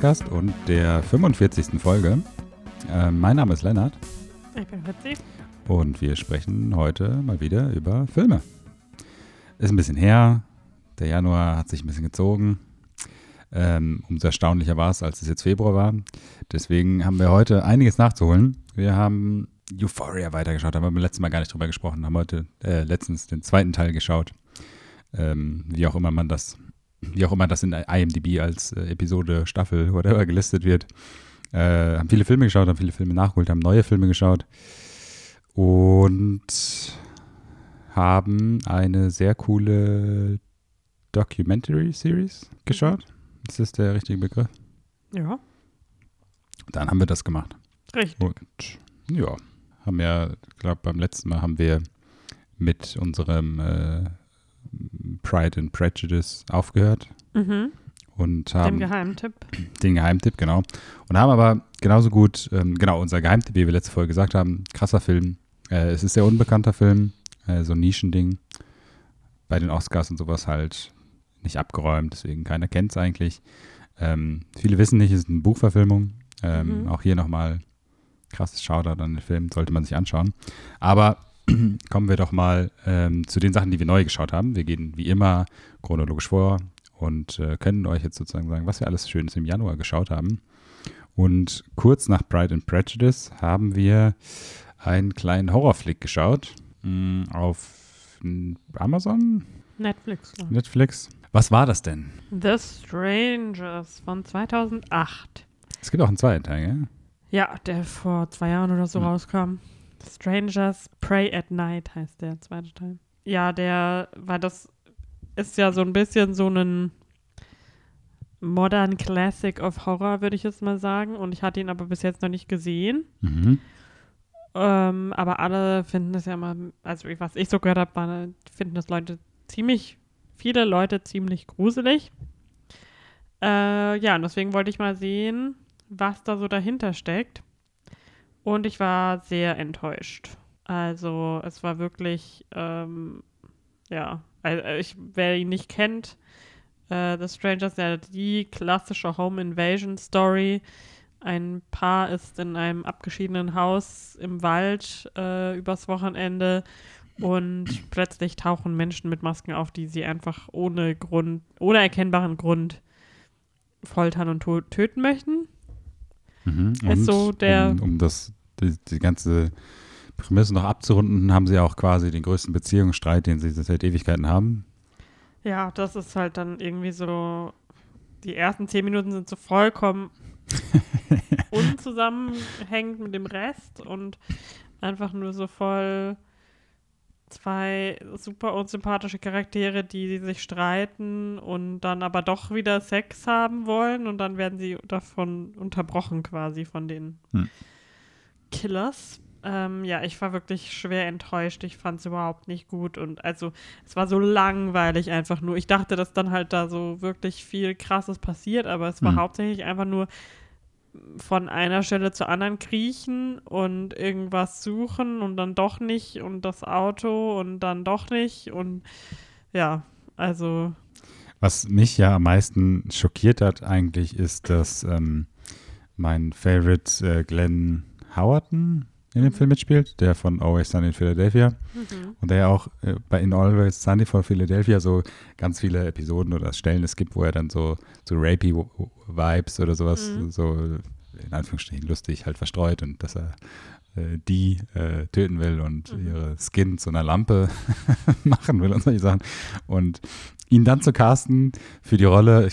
Filmpodcast und der 45. Folge. Äh, mein Name ist Lennart Ich bin Fritzi. und wir sprechen heute mal wieder über Filme. Ist ein bisschen her, der Januar hat sich ein bisschen gezogen. Ähm, umso erstaunlicher war es, als es jetzt Februar war. Deswegen haben wir heute einiges nachzuholen. Wir haben Euphoria weitergeschaut, da haben wir beim letzten Mal gar nicht drüber gesprochen, haben heute äh, letztens den zweiten Teil geschaut. Ähm, wie auch immer man das, wie auch immer das in IMDb als äh, Episode, Staffel, whatever gelistet wird. Äh, haben viele Filme geschaut, haben viele Filme nachgeholt, haben neue Filme geschaut und haben eine sehr coole Documentary Series geschaut. Ist das der richtige Begriff? Ja, Dann haben wir das gemacht. richtig. Und ja, haben ja, ich glaube, beim letzten Mal haben wir mit unserem äh, Pride and Prejudice aufgehört Mhm. und haben Geheimtipp. den Geheimtipp, genau. Und haben aber genauso gut, ähm, genau, unser Geheimtipp, wie wir letzte Folge gesagt haben, krasser Film. Äh, es ist sehr unbekannter Film, äh, so ein Nischending. Bei den Oscars und sowas halt nicht abgeräumt, deswegen keiner kennt es eigentlich. Ähm, viele wissen nicht, es ist eine Buchverfilmung. Ähm, Mhm. Auch hier nochmal krasses Shoutout an den Film, sollte man sich anschauen. Aber kommen wir doch mal ähm, zu den Sachen, die wir neu geschaut haben. Wir gehen wie immer chronologisch vor und äh, können euch jetzt sozusagen sagen, was wir alles Schönes im Januar geschaut haben. Und kurz nach Pride and Prejudice haben wir einen kleinen Horrorflick geschaut mh, auf mm, Amazon, Netflix. ne? Netflix. Was war das denn? The Strangers von 2008. Es gibt auch einen zweiten Teil, gell? Ja, der vor zwei Jahren oder so Mhm. rauskam. Strangers Pray at Night heißt der zweite Teil. Ja, der, weil das ist ja so ein bisschen so ein Modern Classic of Horror, würde ich jetzt mal sagen. Und ich hatte ihn aber bis jetzt noch nicht gesehen. Mhm. Ähm, aber alle finden es ja immer, also was ich so gehört habe, finden das Leute ziemlich, viele Leute ziemlich gruselig. Äh, ja, und deswegen wollte ich mal sehen, was da so dahinter steckt. Und ich war sehr enttäuscht. Also es war wirklich, ähm, ja, also ich, wer ihn nicht kennt, äh, The Strangers, ja, die klassische Home Invasion Story. Ein Paar ist in einem abgeschiedenen Haus im Wald äh, übers Wochenende und plötzlich tauchen Menschen mit Masken auf, die sie einfach ohne Grund, ohne erkennbaren Grund foltern und töten möchten. Mhm. Ist so der- um, um das, die, die ganze Prämisse noch abzurunden, haben sie auch quasi den größten Beziehungsstreit, den sie seit Ewigkeiten haben. Ja, das ist halt dann irgendwie so, die ersten zehn Minuten sind so vollkommen unzusammenhängend mit dem Rest und einfach nur so voll zwei super unsympathische Charaktere, die sich streiten und dann aber doch wieder Sex haben wollen und dann werden sie davon unterbrochen quasi von den Hm. Killers. Ähm, ja, ich war wirklich schwer enttäuscht. Ich fand es überhaupt nicht gut und also es war so langweilig einfach nur. Ich dachte, dass dann halt da so wirklich viel Krasses passiert, aber es war Hm. hauptsächlich einfach nur von einer Stelle zur anderen kriechen und irgendwas suchen und dann doch nicht und das Auto und dann doch nicht und ja, also Was mich ja am meisten schockiert hat eigentlich, ist, dass ähm, mein Favorite äh, Glenn Howerton in dem Mhm. Film mitspielt, der von Always Sunny in Philadelphia. Und der ja auch äh, bei In Always Sunny for Philadelphia so ganz viele Episoden oder Stellen es gibt, wo er dann so, so rapey Vibes oder sowas Mhm. so in Anführungsstrichen lustig halt verstreut und dass er äh, die äh, töten will und Mhm. ihre Skin zu einer Lampe machen will und solche Sachen. Und ihn dann zu casten für die Rolle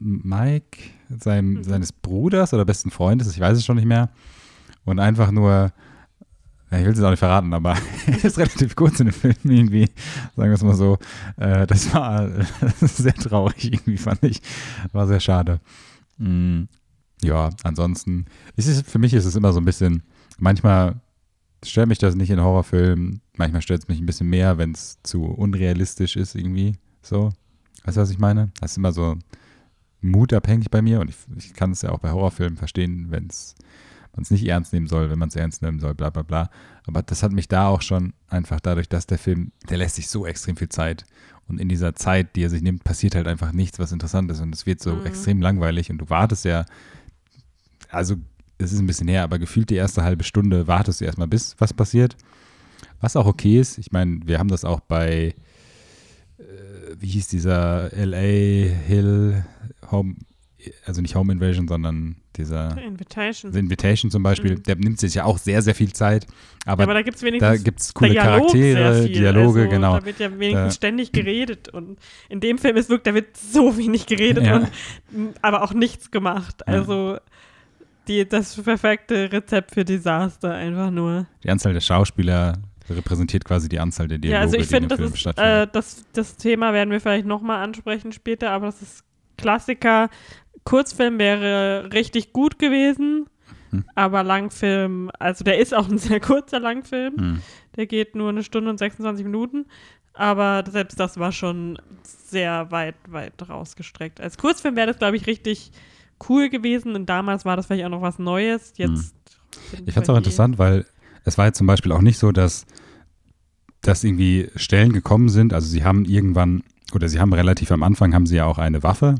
Mike, seinem, Mhm. seines Bruders oder besten Freundes, ich weiß es schon nicht mehr, und einfach nur ich will es auch nicht verraten, aber er ist relativ kurz in dem Film irgendwie, sagen wir es mal so. Äh, das war sehr traurig irgendwie, fand ich. War sehr schade. Mm. ja, ansonsten, es für mich ist es immer so ein bisschen, manchmal stört mich das nicht in Horrorfilmen, manchmal stört es mich ein bisschen mehr, wenn es zu unrealistisch ist irgendwie, so. Weißt du, was ich meine? Das ist immer so mutabhängig bei mir und ich, ich kann es ja auch bei Horrorfilmen verstehen, wenn es man es nicht ernst nehmen soll, wenn man es ernst nehmen soll, bla bla bla. Aber das hat mich da auch schon einfach dadurch, dass der Film, der lässt sich so extrem viel Zeit. Und in dieser Zeit, die er sich nimmt, passiert halt einfach nichts, was interessant ist. Und es wird so Mhm. extrem langweilig. Und du wartest ja, also es ist ein bisschen her, aber gefühlt die erste halbe Stunde wartest du erstmal, bis was passiert. Was auch okay ist. Ich meine, wir haben das auch bei, äh, wie hieß dieser LA Hill Home, also nicht Home Invasion, sondern dieser Invitation. The Invitation zum Beispiel, Mhm. der nimmt sich ja auch sehr, sehr viel Zeit. Aber, ja, aber da gibt es da wenigstens gibt es coole Dialog Charaktere, viel. Dialoge, also, genau. Da wird ja wenigstens Da- ständig geredet. Und in dem Film ist wirklich, da wird so wenig geredet, Ja. und, aber auch nichts gemacht. Also die, das perfekte Rezept für Desaster einfach nur. Die Anzahl der Schauspieler repräsentiert quasi die Anzahl der Dialoge, ja, also ich die dem das Film ist stattfinden. äh, das, das Thema werden wir vielleicht nochmal ansprechen später, aber das ist Klassiker. Kurzfilm wäre richtig gut gewesen, Hm. aber Langfilm, also der ist auch ein sehr kurzer Langfilm. Hm. Der geht nur eine Stunde und 26 Minuten. Aber selbst das war schon sehr weit, weit rausgestreckt. Als Kurzfilm wäre das, glaube ich, richtig cool gewesen. Und damals war das vielleicht auch noch was Neues. Jetzt. sind Hm. Ich fand es auch interessant, weil es war jetzt zum Beispiel auch nicht so, dass, dass irgendwie Stellen gekommen sind. Also sie haben irgendwann, oder sie haben relativ am Anfang, haben sie ja auch eine Waffe,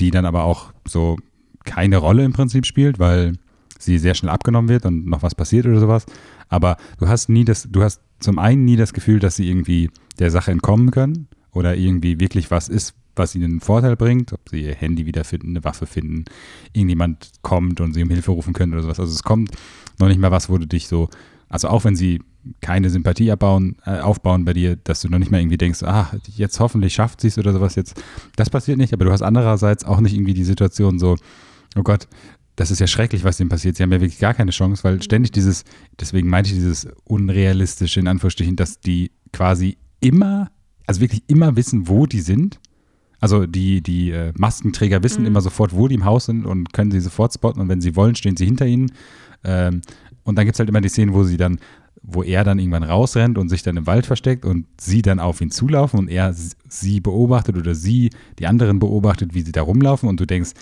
die dann aber auch so keine Rolle im Prinzip spielt, weil sie sehr schnell abgenommen wird und noch was passiert oder sowas. Aber du hast nie das, du hast zum einen nie das Gefühl, dass sie irgendwie der Sache entkommen können oder irgendwie wirklich was ist, was ihnen einen Vorteil bringt, ob sie ihr Handy wiederfinden, eine Waffe finden, irgendjemand kommt und sie um Hilfe rufen können oder sowas. Also es kommt noch nicht mal was, wo du dich so, also auch wenn sie keine Sympathie abbauen, äh, aufbauen bei dir, dass du noch nicht mal irgendwie denkst, ah, jetzt hoffentlich schafft sie es oder sowas jetzt. Das passiert nicht, aber du hast andererseits auch nicht irgendwie die Situation so, oh Gott, das ist ja schrecklich, was dem passiert. Sie haben ja wirklich gar keine Chance, weil ständig dieses, deswegen meinte ich dieses unrealistische, in Anführungsstrichen, dass die quasi immer, also wirklich immer wissen, wo die sind. Also die, die äh, Maskenträger wissen Mhm. immer sofort, wo die im Haus sind und können sie sofort spotten und wenn sie wollen, stehen sie hinter ihnen. Ähm, und dann gibt es halt immer die Szenen, wo sie dann, wo er dann irgendwann rausrennt und sich dann im Wald versteckt und sie dann auf ihn zulaufen und er sie beobachtet oder sie die anderen beobachtet, wie sie da rumlaufen und du denkst,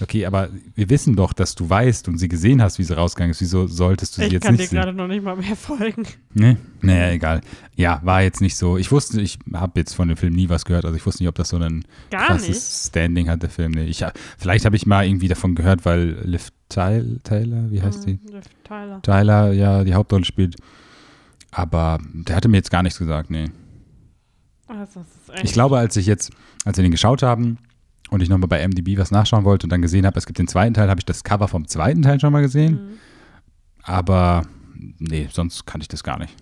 okay, aber wir wissen doch, dass du weißt und sie gesehen hast, wie sie rausgegangen ist. Wieso solltest du sie Ich jetzt kann dir nicht sehen? gerade noch nicht mal mehr folgen. Nee, naja, egal. Ja, war jetzt nicht so. Ich wusste, ich habe jetzt von dem Film nie was gehört. Also ich wusste nicht, ob das so ein Gar krasses nicht. Standing hat, der Film. Nee, ich, vielleicht habe ich mal irgendwie davon gehört, weil Liv Tyler, wie heißt die? Mhm, der Tyler. Tyler ja die Hauptrolle spielt. Aber der hatte mir jetzt gar nichts gesagt, nee. Also, Ich glaube, als ich jetzt, als wir den geschaut haben und ich nochmal bei MDB was nachschauen wollte und dann gesehen habe, es gibt den zweiten Teil, habe ich das Cover vom zweiten Teil schon mal gesehen. Mhm. Aber nee, sonst kannte ich das gar nicht.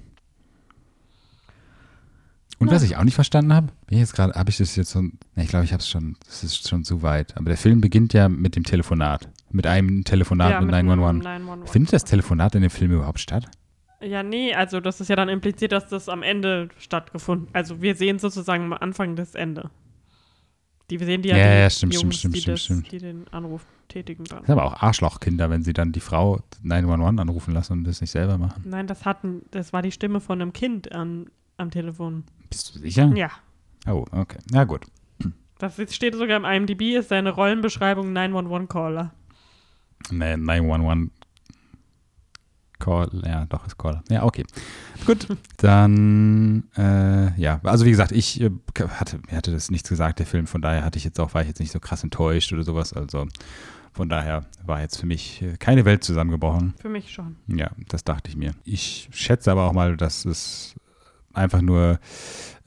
Und was Na. ich auch nicht verstanden habe, bin ich jetzt gerade, habe ich das jetzt so, ne, ich glaube, ich habe es schon, das ist schon zu weit. Aber der Film beginnt ja mit dem Telefonat. Mit einem Telefonat Ja, mit einem 911. 911. Findet das Telefonat in dem Film überhaupt statt? Ja, nee, also das ist ja dann impliziert, dass das am Ende stattgefunden Also wir sehen sozusagen am Anfang das Ende. Die, wir sehen die ja, Ja, die ja, stimmt, Jungs, stimmt, die, stimmt, das, stimmt. die den Anruf tätigen dann. Das sind aber auch Arschlochkinder, wenn sie dann die Frau 911 anrufen lassen und das nicht selber machen. Nein, das hatten, das war die Stimme von einem Kind an, am Telefon. Bist du sicher? Ja. Oh, okay. Na gut. Das steht sogar im IMDb, ist seine Rollenbeschreibung 911-Caller. Nee, 911 Call, ja, doch, ist Caller. Ja, okay. Gut, dann, äh, ja, also wie gesagt, ich äh, hatte, mir hatte das nichts gesagt, der Film, von daher hatte ich jetzt auch, war ich jetzt nicht so krass enttäuscht oder sowas, also von daher war jetzt für mich äh, keine Welt zusammengebrochen. Für mich schon. Ja, das dachte ich mir. Ich schätze aber auch mal, dass es einfach nur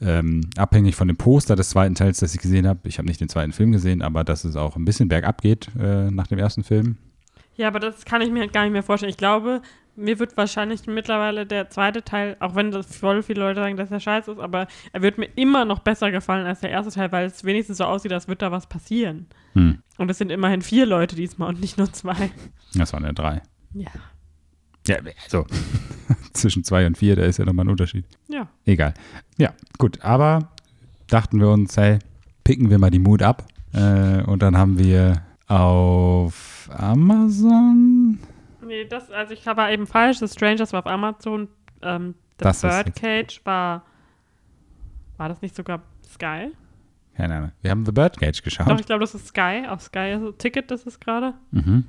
ähm, abhängig von dem Poster des zweiten Teils, das ich gesehen habe. Ich habe nicht den zweiten Film gesehen, aber dass es auch ein bisschen bergab geht äh, nach dem ersten Film. Ja, aber das kann ich mir halt gar nicht mehr vorstellen. Ich glaube, mir wird wahrscheinlich mittlerweile der zweite Teil, auch wenn das voll viele Leute sagen, dass er scheiße ist, aber er wird mir immer noch besser gefallen als der erste Teil, weil es wenigstens so aussieht, als würde da was passieren. Hm. Und es sind immerhin vier Leute diesmal und nicht nur zwei. Das waren ja drei. Ja. Ja, also zwischen zwei und vier, da ist ja nochmal ein Unterschied. Ja. Egal. Ja, gut, aber dachten wir uns, hey, picken wir mal die Mut ab. Äh, und dann haben wir auf Amazon? Nee, das, also ich war eben falsch. The Strangers war auf Amazon. Ähm, The Das Birdcage war. War das nicht sogar Sky? Keine Ahnung. Wir haben The Birdcage geschaut. Doch, ich glaube, das ist Sky. Auf Sky ist Ticket, das ist gerade. Mhm.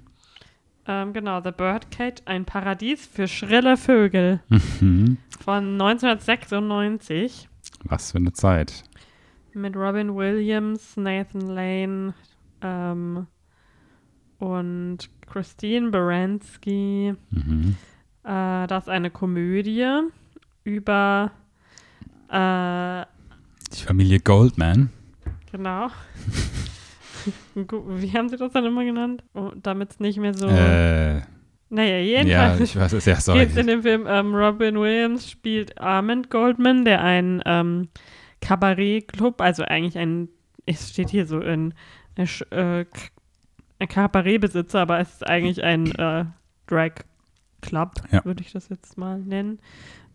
Ähm, genau, The Birdcage, ein Paradies für schrille Vögel Mhm. von 1996 Was für eine Zeit. mit Robin Williams, Nathan Lane ähm, und Christine Baranski. Mhm. Äh, das ist eine Komödie über, äh, Die Familie Goldman. genau. Wie haben sie das dann immer genannt? Oh, Damit es nicht mehr so. Äh, naja, ja, jedenfalls. ich weiß es. Ja, sorry. Geht's in dem Film, ähm, Robin Williams spielt Armand Goldman, der ein ähm, Kabarettclub, also eigentlich ein, es steht hier so in, äh, äh, ein Kabarettbesitzer, aber es ist eigentlich ein äh, Drag Club, Ja. würde ich das jetzt mal nennen,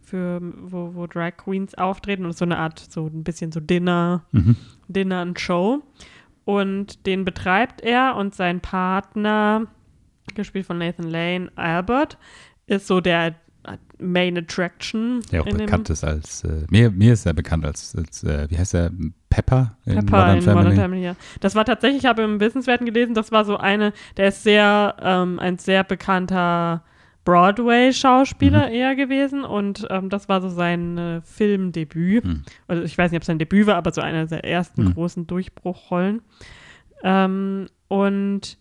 für wo, wo Drag Queens auftreten und so eine Art, so ein bisschen so Dinner, Mhm. Dinner und Show. Und den betreibt er und sein Partner, gespielt von Nathan Lane, Albert, ist so der Main Attraction. Der auch bekannt ist als, äh, mir, mir ist er bekannt als, als äh, wie heißt er, Pepper in Pepper Modern in Family. Modern Family, ja. Das war tatsächlich, ich habe im Wissenswerten gelesen, das war so eine, der ist sehr, ähm, ein sehr bekannter Broadway-Schauspieler eher gewesen und ähm, das war so sein äh, Filmdebüt. Hm. Also ich weiß nicht, ob es sein Debüt war, aber so einer der ersten Hm. großen Durchbruchrollen. Ähm, und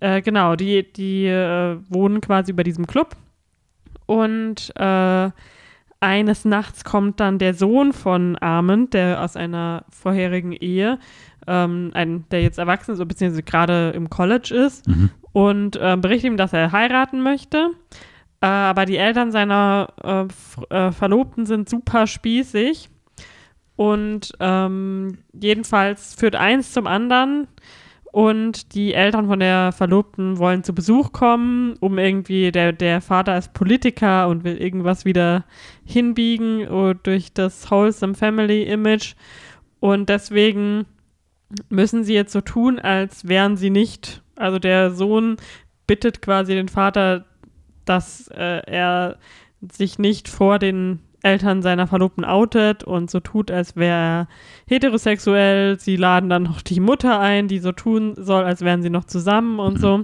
äh, genau, die, die äh, wohnen quasi über diesem Club und äh, eines Nachts kommt dann der Sohn von Armand, der aus einer vorherigen Ehe, ähm, ein, der jetzt erwachsen ist, beziehungsweise gerade im College ist, Mhm. und äh, berichtet ihm, dass er heiraten möchte. Äh, aber die Eltern seiner äh, äh, Verlobten sind super spießig. Und ähm, jedenfalls führt eins zum anderen. Und die Eltern von der Verlobten wollen zu Besuch kommen, um irgendwie, der, der Vater ist Politiker und will irgendwas wieder hinbiegen oh, durch das Wholesome Family Image. Und deswegen müssen sie jetzt so tun, als wären sie nicht. Also der Sohn bittet quasi den Vater, dass äh, er sich nicht vor den Eltern seiner Verlobten outet und so tut, als wäre er heterosexuell. Sie laden dann noch die Mutter ein, die so tun soll, als wären sie noch zusammen und so.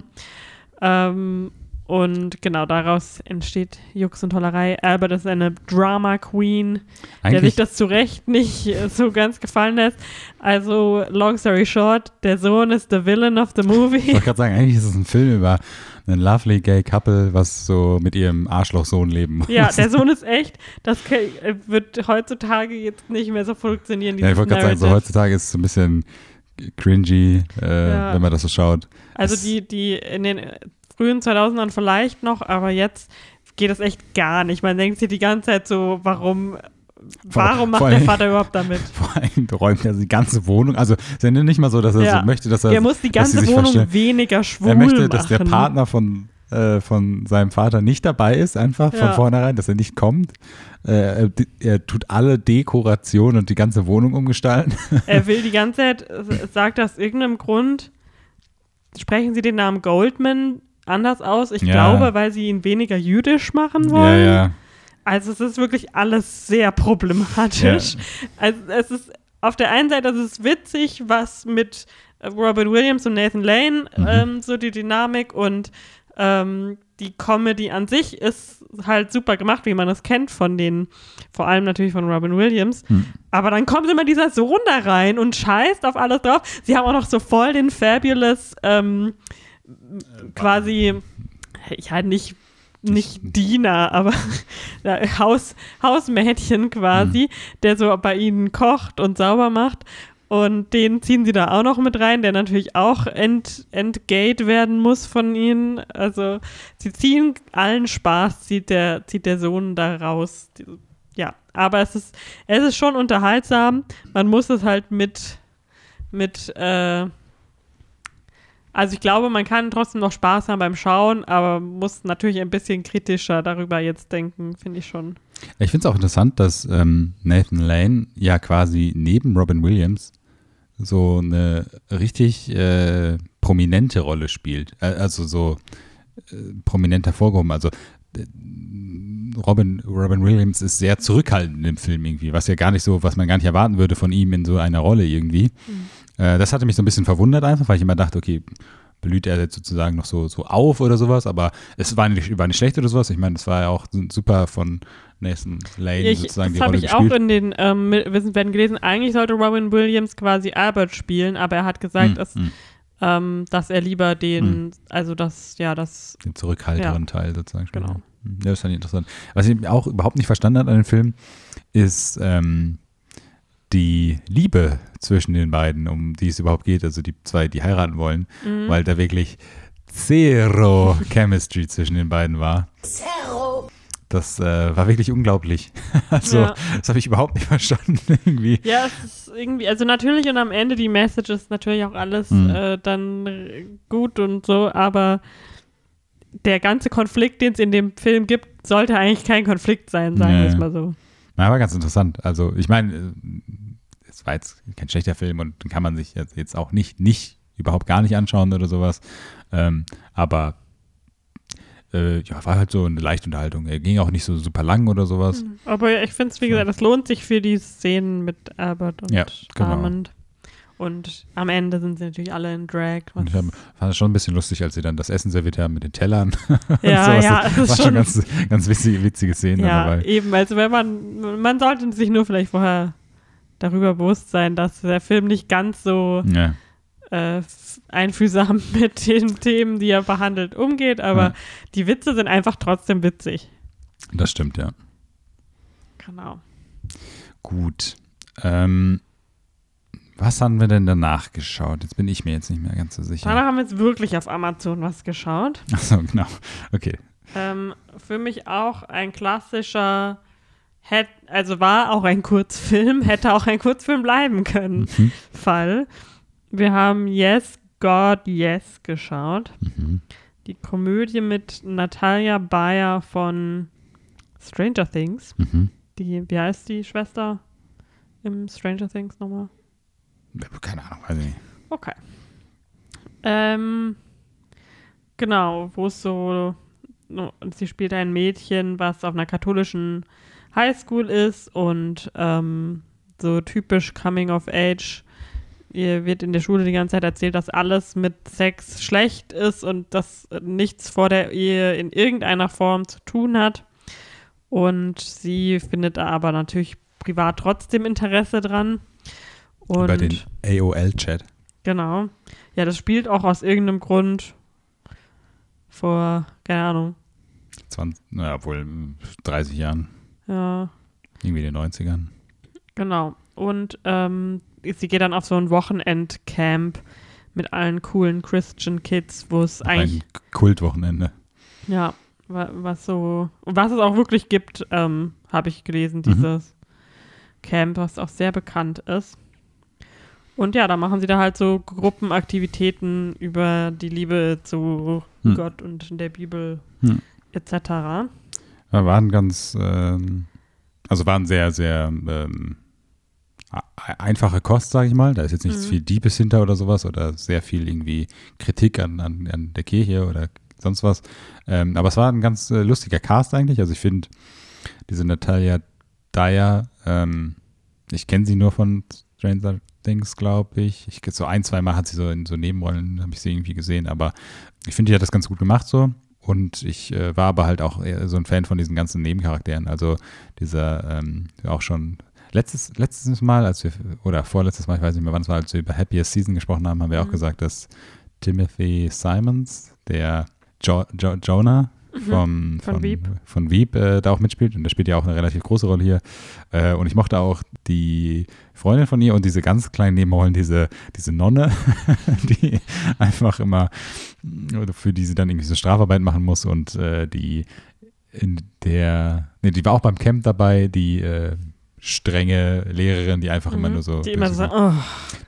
Ähm, und genau daraus entsteht Jux und Tollerei. Albert ist eine Drama Queen, der sich Eigentlich, das zu Recht nicht so ganz gefallen lässt. Also, long story short, der Sohn ist the villain of the ich movie. wollte gerade sagen, eigentlich ist es ein Film über einen lovely gay couple, was so mit ihrem Arschlochsohn leben muss. Ja, der Sohn ist echt. Das äh, wird heutzutage jetzt nicht mehr so funktionieren. Ja, ich wollte gerade sagen, so heutzutage ist es so ein bisschen cringy, äh, Ja. wenn man das so schaut. Also es- die, die in den frühen 2000ern vielleicht noch, aber jetzt geht das echt gar nicht. Man denkt sich die ganze Zeit so, warum, warum macht vor der allem- Vater überhaupt damit? Vor allem räumt er die ganze Wohnung. Also es ist ja nicht mal so, dass er Ja. so möchte, dass er, Er muss die ganze Wohnung verstehen. weniger schwul Er möchte, machen. dass der Partner von, äh, von seinem Vater nicht dabei ist, einfach von Ja. vornherein, dass er nicht kommt. Äh, er, er tut alle Dekorationen und die ganze Wohnung umgestalten. Er will die ganze Zeit, äh, sagt aus irgendeinem Grund, sprechen sie den Namen Goldman anders aus. Ich Ja. glaube, weil sie ihn weniger jüdisch machen ja, wollen. ja. Also es ist wirklich alles sehr problematisch. Also es ist auf der einen Seite ist es witzig, was mit äh, Robin Williams und Nathan Lane Mhm. ähm, so die Dynamik und ähm, die Comedy an sich ist halt super gemacht, wie man es kennt von den, vor allem natürlich von Robin Williams. Hm. Aber dann kommt immer dieser Sohn da rein und scheißt auf alles drauf. Sie haben auch noch so voll den fabulous ähm, quasi, ich halt nicht nicht Diener, aber ja, Haus, Hausmädchen quasi, der so bei ihnen kocht und sauber macht. Und den ziehen sie da auch noch mit rein, der natürlich auch ent, entgate werden muss von ihnen. Also sie ziehen allen Spaß, zieht der, zieht der Sohn da raus. Ja, aber es ist, es ist schon unterhaltsam. Man muss es halt mit, mit, äh, also ich glaube, man kann trotzdem noch Spaß haben beim Schauen, aber muss natürlich ein bisschen kritischer darüber jetzt denken, finde ich schon. Ich finde es auch interessant, dass ähm, Nathan Lane ja quasi neben Robin Williams so eine richtig äh, prominente Rolle spielt. Äh, also so äh, prominent hervorgehoben. Also äh, Robin, Robin Williams ist sehr zurückhaltend im Film irgendwie, was ja gar nicht so, was man gar nicht erwarten würde von ihm in so einer Rolle irgendwie. Mhm. Äh, das hatte mich so ein bisschen verwundert einfach, weil ich immer dachte, okay, blüht er jetzt sozusagen noch so, so auf oder sowas, aber es war nicht, war nicht schlecht oder sowas. Ich meine, es war ja auch super von Nathan Lane ich, sozusagen das habe ich gespielt. auch in den ähm, Wissen werden gelesen. Eigentlich sollte Robin Williams quasi Albert spielen, aber er hat gesagt, Hm, dass, hm. ähm, dass er lieber den, also das, ja, das, Den zurückhalteren Ja. Teil sozusagen. spielt. Genau. Ja, das fand ich interessant. Was ich auch überhaupt nicht verstanden habe an dem Film, ist ähm, die Liebe zwischen den beiden, um die es überhaupt geht, also die zwei, die heiraten wollen, Mhm. weil da wirklich zero Chemistry zwischen den beiden war. Das äh, war wirklich unglaublich. Also, Ja. das habe ich überhaupt nicht verstanden irgendwie. Ja, es ist irgendwie, also natürlich und am Ende die Message ist natürlich auch alles Mhm. äh, dann gut und so, aber der ganze Konflikt, den es in dem Film gibt, sollte eigentlich kein Konflikt sein, sagen Ja, wir es ja. mal so. Na, war ganz interessant. Also, ich meine, es war jetzt kein schlechter Film und den kann man sich jetzt, auch nicht, nicht, überhaupt gar nicht anschauen oder sowas. Ähm, aber äh, ja, war halt so eine leichte Unterhaltung. Er ging auch nicht so super lang oder sowas. Aber ich finde es, wie gesagt, es lohnt sich für die Szenen mit Albert und Ja, genau. Armand. Und am Ende sind sie natürlich alle in Drag. Ich fand es schon ein bisschen lustig, als sie dann das Essen serviert haben mit den Tellern. Ja, ja, das das ist war schon ganz, ganz witzige, witzige Szenen ja, dabei. eben. Also wenn man, man sollte sich nur vielleicht vorher darüber bewusst sein, dass der Film nicht ganz so Ja. äh, einfühlsam mit den Themen, die er behandelt, umgeht, aber Ja. die Witze sind einfach trotzdem witzig. Das stimmt, ja. Genau. Gut. Ähm, was haben wir denn danach geschaut? Jetzt bin ich mir jetzt nicht mehr ganz so sicher. Danach haben wir jetzt wirklich auf Amazon was geschaut. Achso, genau. Okay. Ähm, für mich auch ein klassischer, hätt, also war auch ein Kurzfilm, hätte auch ein Kurzfilm bleiben können, Mhm. Fall. Wir haben Yes, God, Yes geschaut. Mhm. Die Komödie mit Natalia Bayer von Stranger Things. Mhm. Die, wie heißt die Schwester im Stranger Things nochmal? Keine Ahnung, weiß ich nicht. Okay. Ähm, genau, wo es so, sie spielt ein Mädchen, was auf einer katholischen Highschool ist und ähm, so typisch Coming of Age. Ihr wird in der Schule die ganze Zeit erzählt, dass alles mit Sex schlecht ist und dass nichts vor der Ehe in irgendeiner Form zu tun hat. Und sie findet da aber natürlich privat trotzdem Interesse dran. Und Über den AOL-Chat. Genau. Ja, das spielt auch aus irgendeinem Grund vor, keine Ahnung, 20, naja, wohl 30 Jahren. Ja, Irgendwie in den 90ern. genau. Und ähm, sie geht dann auf so ein Wochenendcamp mit allen coolen Christian Kids, wo es eigentlich, Ein Kultwochenende. ja, wa- was so, was es auch wirklich gibt, ähm, habe ich gelesen, Mhm. dieses Camp, was auch sehr bekannt ist. Und ja, da machen sie da halt so Gruppenaktivitäten über die Liebe zu Hm. Gott und der Bibel Hm. etc. Ja, waren ganz, ähm, also waren sehr, sehr ähm, einfache Kost, sage ich mal. Da ist jetzt nichts Mhm. viel Diebes hinter oder sowas oder sehr viel irgendwie Kritik an, an, an der Kirche oder sonst was. Ähm, aber es war ein ganz äh, lustiger Cast eigentlich. Also ich finde diese Natalia Dyer, ähm, ich kenne sie nur von Stranger Things, glaube ich. ich. So ein, zwei Mal hat sie so in so Nebenrollen, habe ich sie irgendwie gesehen, aber ich finde, die hat das ganz gut gemacht so. Und ich äh, war aber halt auch so ein Fan von diesen ganzen Nebencharakteren. Also dieser ähm, auch schon letztes, letztes Mal, als wir, oder vorletztes Mal, ich weiß nicht mehr wann es war, als wir über Happiest Season gesprochen haben, haben wir auch Mhm. gesagt, dass Timothy Simons, der jo jo Jonah vom, Mhm. Von von, Veep. von Veep äh, da auch mitspielt. Und der spielt ja auch eine relativ große Rolle hier. Äh, und ich mochte auch die Freundin von ihr und diese ganz kleinen Nebenrollen, diese, diese Nonne, die einfach immer, oder für die sie dann irgendwie so Strafarbeit machen muss und äh, die in der, nee, die war auch beim Camp dabei, die äh, strenge Lehrerin, die einfach immer Mhm. nur so. Die immer so, oh,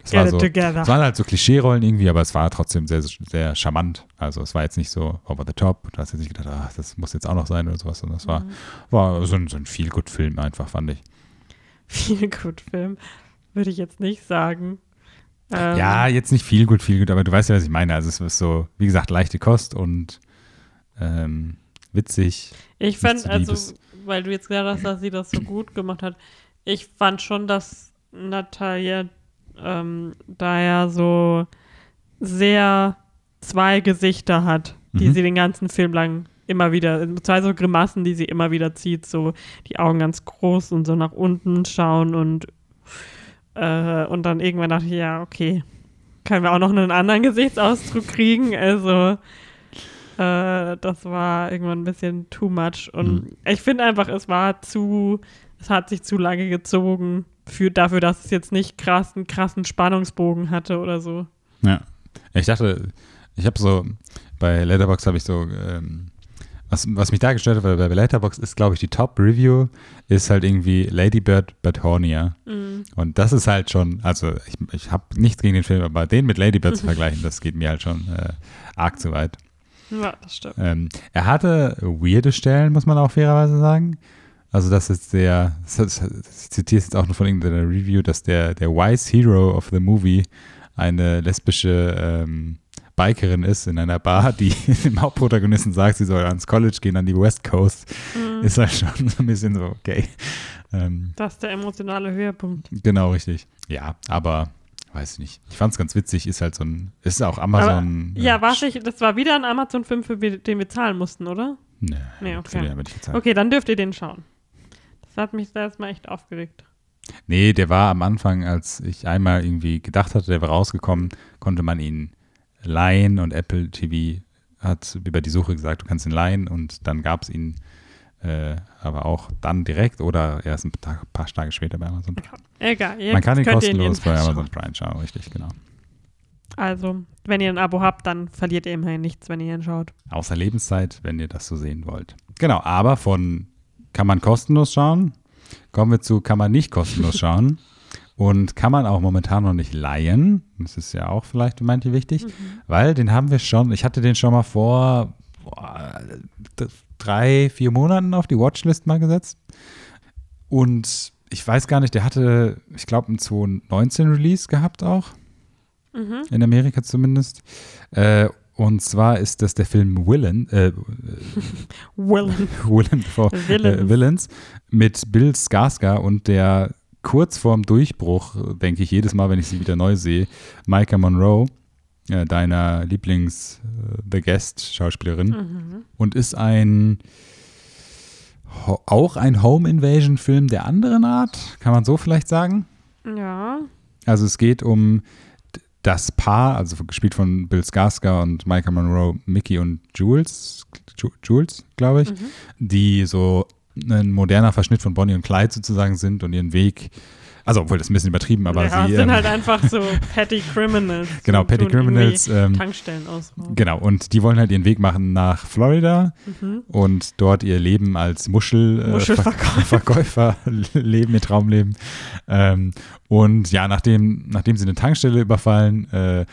das war get so, it together. es waren halt so Klischee-Rollen irgendwie, aber es war trotzdem sehr, sehr charmant. Also es war jetzt nicht so over the top. Du hast jetzt nicht gedacht, ach, das muss jetzt auch noch sein oder sowas, es war, Mhm. war so ein, so ein Feel-Good-Film einfach, fand ich. Viel gut Film, würde ich jetzt nicht sagen. Ähm, Ja, jetzt nicht viel gut, viel gut, aber du weißt ja, was ich meine. Also es ist so, wie gesagt, leichte Kost und ähm, witzig. Ich fand, also, weil du jetzt gesagt hast, dass sie das so gut gemacht hat, ich fand schon, dass Natalia ähm, da ja so sehr zwei Gesichter hat, die Mhm. sie den ganzen Film lang immer wieder, zwei so Grimassen, die sie immer wieder zieht, so die Augen ganz groß und so nach unten schauen und äh, und dann irgendwann dachte ich, ja, okay, können wir auch noch einen anderen Gesichtsausdruck kriegen, also äh, das war irgendwann ein bisschen too much. Und Mhm. ich finde einfach, es war zu, es hat sich zu lange gezogen für, dafür, dass es jetzt nicht krass, einen krassen Spannungsbogen hatte oder so. Ja. Ich dachte, ich habe so, bei Letterbox habe ich so, ähm, was, was mich da gestört hat, weil bei Letterbox ist, glaube ich, die Top-Review ist halt irgendwie Lady Bird but hornier. Mhm. Und das ist halt schon, also ich, ich habe nichts gegen den Film, aber den mit Lady Bird zu vergleichen, das geht mir halt schon äh, arg zu weit. Ja, das stimmt. Ähm, er hatte weirde Stellen, muss man auch fairerweise sagen. Also das ist der, das, ich zitiere es jetzt auch nur von irgendeiner Review, dass der, der Wise Hero of the Movie eine lesbische ähm, Bikerin ist in einer Bar, die dem Hauptprotagonisten sagt, sie soll ans College gehen, an die West Coast. Mhm. Ist halt schon so ein bisschen so, okay. Ähm, Das ist der emotionale Höhepunkt. genau, richtig. Ja, aber weiß ich nicht. Ich fand es ganz witzig, ist halt so ein, ist auch Amazon. Aber, ja, äh, was ich, das war wieder ein Amazon-Film, für den wir zahlen mussten, oder? Nee, Nee, okay. den gezahlt. Okay, dann dürft ihr den schauen. Das hat mich da erstmal echt aufgeregt. Nee, der war am Anfang, als ich einmal irgendwie gedacht hatte, der wäre rausgekommen, konnte man ihn leihen und Apple TV hat über die Suche gesagt, du kannst ihn leihen und dann gab es ihn äh, aber auch dann direkt oder erst ein paar, paar Tage später bei Amazon Prime. Egal, Man kann ihn kostenlos bei Amazon. Prime schauen, richtig, genau. Also, wenn ihr ein Abo habt, dann verliert ihr immerhin nichts, wenn ihr ihn schaut. Außer Lebenszeit, wenn ihr das so sehen wollt. Genau, aber von kann man kostenlos schauen, kommen wir zu kann man nicht kostenlos schauen. Und kann man auch momentan noch nicht leihen. Das ist ja auch vielleicht für manche wichtig, weil den haben wir schon, ich hatte den schon mal vor boah, drei, vier Monaten auf die Watchlist mal gesetzt. Und ich weiß gar nicht, der hatte, ich glaube, einen 2019 Release gehabt auch Mhm. in Amerika zumindest. Äh, und zwar ist das der Film Willen, äh, Willen. Willen vor, Villains. Äh, Villains mit Bill Skarsgård und der kurz vorm Durchbruch, denke ich jedes Mal, wenn ich sie wieder neu sehe, Micah Monroe, äh, deiner Lieblings äh, The Guest Schauspielerin Mhm. und ist ein auch ein Home Invasion Film der anderen Art, kann man so vielleicht sagen. Ja. Also es geht um das Paar, also gespielt von Bill Skarsgård und Micah Monroe, Mickey und Jules, Ju- Jules, glaube ich, Mhm. die so ein moderner Verschnitt von Bonnie und Clyde sozusagen sind und ihren Weg, also obwohl das ist ein bisschen übertrieben, aber ja, sie sind ähm, halt einfach so Petty Criminals. genau Petty Criminals, ähm, Tankstellen ausrauben. genau und die wollen halt ihren Weg machen nach Florida Mhm. und dort ihr Leben als Muschel, äh, Muschelverkäufer. Verkäufer leben, ihr Traumleben. Ähm, und ja, nachdem, nachdem sie eine Tankstelle überfallen äh,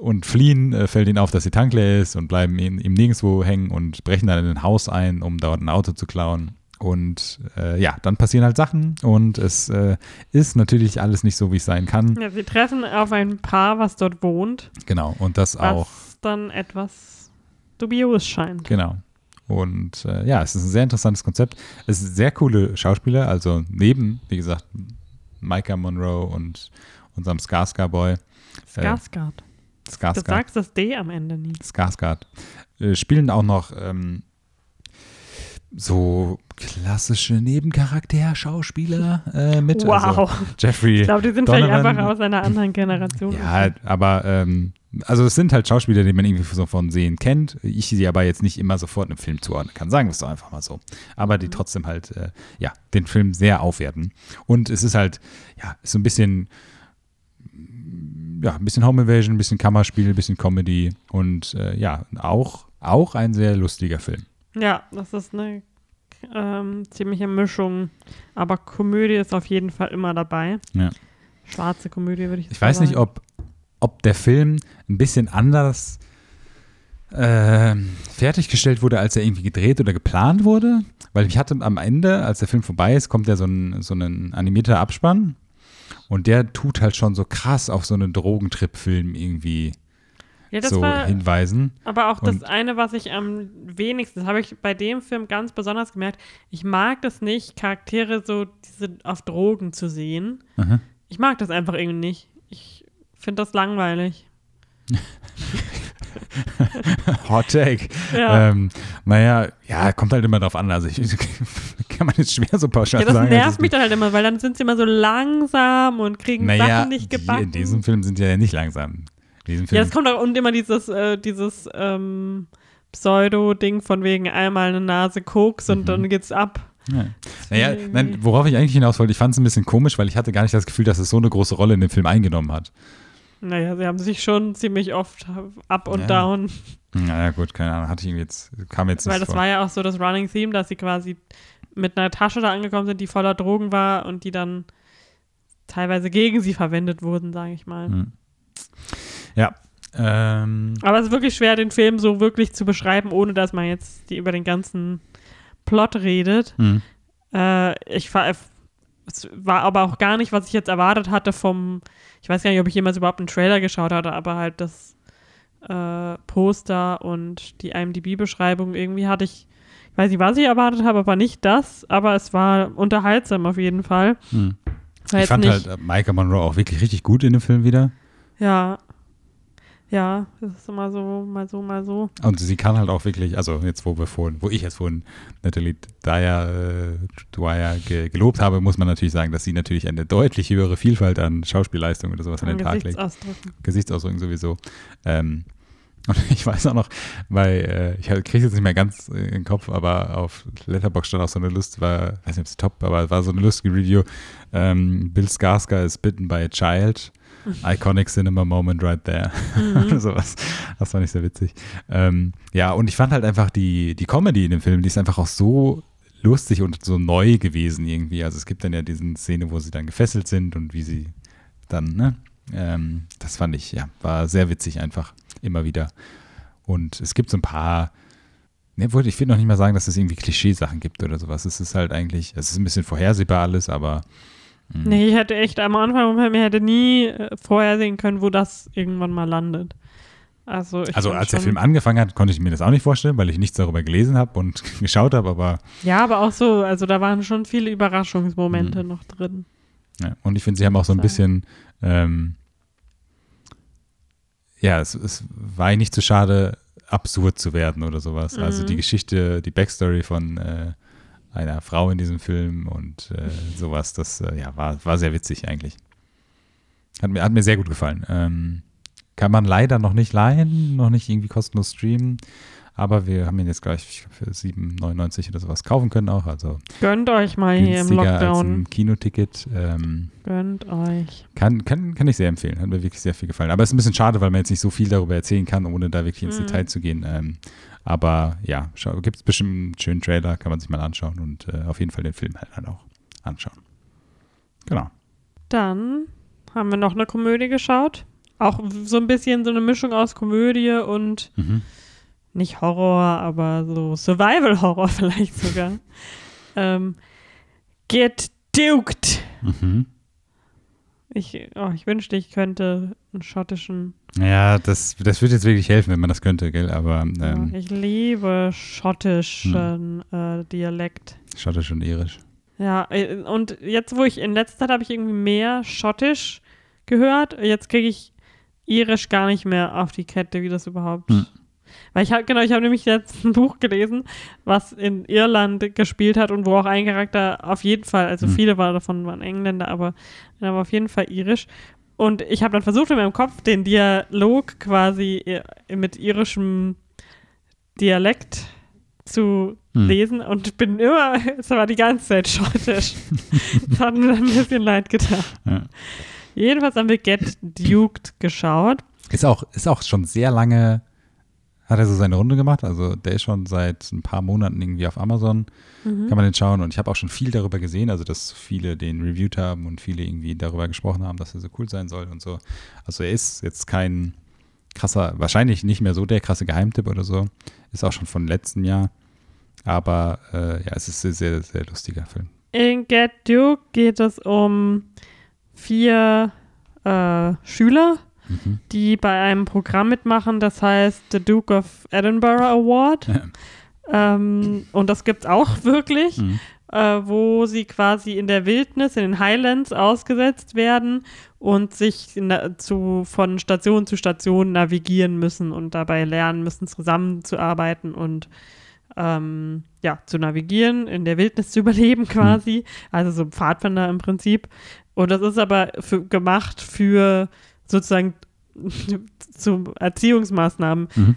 und fliehen, äh, fällt ihnen auf, dass die Tank leer ist und bleiben ihm nirgendwo hängen und brechen dann in ein Haus ein, um dort ein Auto zu klauen. Und äh, ja, dann passieren halt Sachen und es äh, ist natürlich alles nicht so, wie es sein kann. Ja, sie treffen auf ein Paar, was dort wohnt, Genau, und das was auch. dann etwas dubios scheint. Genau. Und äh, ja, es ist ein sehr interessantes Konzept. Es sind sehr coole Schauspieler, also neben, wie gesagt, Micah Monroe und unserem Skarsgård-Boy. Skarsgård. Du Skarsgård. sagst das D am Ende nie. Skarsgård. Äh, spielen auch noch ähm, so klassische Nebencharakter-Schauspieler äh, mit. Also Wow. Jeffrey ich glaube, die sind vielleicht Donovan. einfach aus einer anderen Generation. Ja, aber ähm, also es sind halt Schauspieler, die man irgendwie so von Sehen kennt. Ich sie aber jetzt nicht immer sofort einem Film zuordnen kann. Sagen wir es doch einfach mal so. Aber die trotzdem halt, äh, ja, den Film sehr aufwerten. Und es ist halt, ja, ist so ein bisschen, ja, ein bisschen Home Invasion, ein bisschen Kammerspiel, ein bisschen Comedy und äh, ja, auch, auch ein sehr lustiger Film. Ja, das ist eine ähm, ziemliche Mischung. Aber Komödie ist auf jeden Fall immer dabei. Ja. Schwarze Komödie würde ich jetzt Ich weiß nicht, sagen. ob, ob der Film ein bisschen anders ähm, fertiggestellt wurde, als er irgendwie gedreht oder geplant wurde. Weil ich hatte am Ende, als der Film vorbei ist, kommt ja so ein, so ein animierter Abspann. Und der tut halt schon so krass auf so einen Drogentrip-Film irgendwie Ja, das so war hinweisen. aber auch das Und- eine, was ich am wenigsten, das habe ich bei dem Film ganz besonders gemerkt, ich mag das nicht, Charaktere so diese auf Drogen zu sehen. Aha. Ich mag das einfach irgendwie nicht. Ich finde das langweilig. Hot Take. Ja. Ähm, naja, ja, kommt halt immer drauf an. Also ich kann man jetzt schwer so pauschal Ja, das sagen. nervt also mich dann halt immer, weil dann sind sie immer so langsam und kriegen Naja, Sachen nicht die gebacken. in diesem Film sind ja nicht langsam. In diesem ja, Film das kommt auch und immer dieses, äh, dieses ähm, Pseudo-Ding von wegen einmal eine Nase Koks und Mhm. dann geht's ab. Ja. Naja, nein, worauf ich eigentlich hinaus wollte, ich fand es ein bisschen komisch, weil ich hatte gar nicht das Gefühl, dass es so eine große Rolle in dem Film eingenommen hat. Naja, sie haben sich schon ziemlich oft up und Ja. down. Naja, gut, keine Ahnung, hatte ich irgendwie jetzt, kam jetzt Weil das vor. war ja auch so das Running Theme, dass sie quasi mit einer Tasche da angekommen sind, die voller Drogen war und die dann teilweise gegen sie verwendet wurden, sage ich mal. Hm. Ja, ähm, Aber es ist wirklich schwer, den Film so wirklich zu beschreiben, ohne dass man jetzt die über den ganzen Plot redet. hm. Äh, ich war, es war aber auch gar nicht, was ich jetzt erwartet hatte vom, ich weiß gar nicht, ob ich jemals überhaupt einen Trailer geschaut hatte, aber halt das äh, Poster und die IMDb-Beschreibung, irgendwie hatte ich, ich weiß nicht, was ich erwartet habe, aber nicht das, aber es war unterhaltsam auf jeden Fall. Hm. War Ich fand nicht, halt äh, Micah Monroe auch wirklich richtig gut in dem Film wieder. ja, ja, das ist immer so, mal so, mal so. Und sie kann halt auch wirklich, also jetzt, wo wir vorhin, wo ich jetzt vorhin Natalie Dyer, äh, Dwyer ge gelobt habe, muss man natürlich sagen, dass sie natürlich eine deutlich höhere Vielfalt an Schauspielleistung oder sowas an den Tag legt. Gesichtsausdrücken. Sowieso. Ähm, und ich weiß auch noch, weil äh, ich kriege es jetzt nicht mehr ganz äh, in den Kopf, aber auf Letterboxd stand auch so eine Lust, war, weiß nicht, ob es top, aber es war so eine lustige Review. Ähm, Bill Skarsgård is bitten by a child. Iconic Cinema Moment right there. Mhm. Sowas. Das fand ich sehr witzig. Ähm, ja, und ich fand halt einfach die, die Comedy in dem Film, die ist einfach auch so lustig und so neu gewesen irgendwie. Also es gibt dann ja diesen Szene, wo sie dann gefesselt sind und wie sie dann, ne? Ähm, das fand ich, ja, war sehr witzig einfach. Immer wieder. Und es gibt so ein paar, ne, wollte- ich will noch nicht mal sagen, dass es irgendwie Klischeesachen gibt oder sowas. Es ist halt eigentlich, es ist ein bisschen vorhersehbar alles, aber mh, Nee, ich hätte echt am Anfang ich hätte nie äh, vorhersehen können, wo das irgendwann mal landet. Also, Also als der Film angefangen hat, konnte ich mir das auch nicht vorstellen, weil ich nichts darüber gelesen habe und geschaut habe, aber Ja, aber auch so, also da waren schon viele Überraschungsmomente Mhm. noch drin. ja. und ich finde, sie haben auch so ein bisschen ähm, ja, es, es war nicht zu schade, absurd zu werden oder sowas. Also Mhm. die Geschichte, die Backstory von äh, einer Frau in diesem Film und äh, sowas, das äh, ja, war, war sehr witzig eigentlich. Hat mir, hat mir sehr gut gefallen. Ähm, kann man leider noch nicht leihen, noch nicht irgendwie kostenlos streamen. Aber wir haben ihn jetzt gleich für 7,99 oder sowas kaufen können auch. Also Gönnt euch mal hier im günstiger als Lockdown. ein Kinoticket. Ähm, Gönnt euch. kann, kann, kann ich sehr empfehlen. Hat mir wirklich sehr viel gefallen. Aber es ist ein bisschen schade, weil man jetzt nicht so viel darüber erzählen kann, ohne da wirklich ins Mhm. Detail zu gehen. Ähm, aber ja, gibt es bestimmt einen schönen Trailer, kann man sich mal anschauen und äh, auf jeden Fall den Film halt dann auch anschauen. Genau. Dann haben wir noch eine Komödie geschaut. Auch so ein bisschen so eine Mischung aus Komödie und Mhm. nicht Horror, aber so Survival-Horror vielleicht sogar. ähm, Get Duked. Mhm. Ich, oh, ich wünschte, ich könnte einen schottischen. Ja, das, das würde jetzt wirklich helfen, wenn man das könnte, gell? Aber ähm, ich liebe schottischen äh, Dialekt. Schottisch und Irisch. Ja, äh, und jetzt, wo ich in letzter Zeit habe ich irgendwie mehr Schottisch gehört, jetzt kriege ich Irisch gar nicht mehr auf die Kette, wie das überhaupt. Hm. Weil ich habe, genau, ich habe nämlich jetzt ein Buch gelesen, was in Irland gespielt hat und wo auch ein Charakter auf jeden Fall, also Hm. viele davon waren Engländer, aber einer war auf jeden Fall irisch. Und ich habe dann versucht, in meinem Kopf den Dialog quasi i- mit irischem Dialekt zu Hm. lesen und bin immer, es war die ganze Zeit schottisch. das hat mir dann ein bisschen leid getan. Ja. Jedenfalls haben wir Get Duked geschaut. Ist auch, ist auch schon sehr lange, hat er so seine Runde gemacht. Also der ist schon seit ein paar Monaten irgendwie auf Amazon. Mhm. Kann man den schauen. Und ich habe auch schon viel darüber gesehen, also dass viele den reviewed haben und viele irgendwie darüber gesprochen haben, dass er so cool sein soll und so. Also er ist jetzt kein krasser, wahrscheinlich nicht mehr so der krasse Geheimtipp oder so. Ist auch schon von letzten Jahr. Aber äh, ja, es ist ein sehr, sehr lustiger Film. In Get Duked geht es um vier äh, Schüler, Mhm. die bei einem Programm mitmachen, das heißt The Duke of Edinburgh Award. ähm, und das gibt es auch wirklich, Mhm. äh, wo sie quasi in der Wildnis, in den Highlands ausgesetzt werden und sich na, zu, von Station zu Station navigieren müssen und dabei lernen müssen, zusammenzuarbeiten und ähm, ja, zu navigieren, in der Wildnis zu überleben quasi. Also so Pfadfinder im Prinzip. Und das ist aber für, gemacht für sozusagen zu Erziehungsmaßnahmen. Mhm.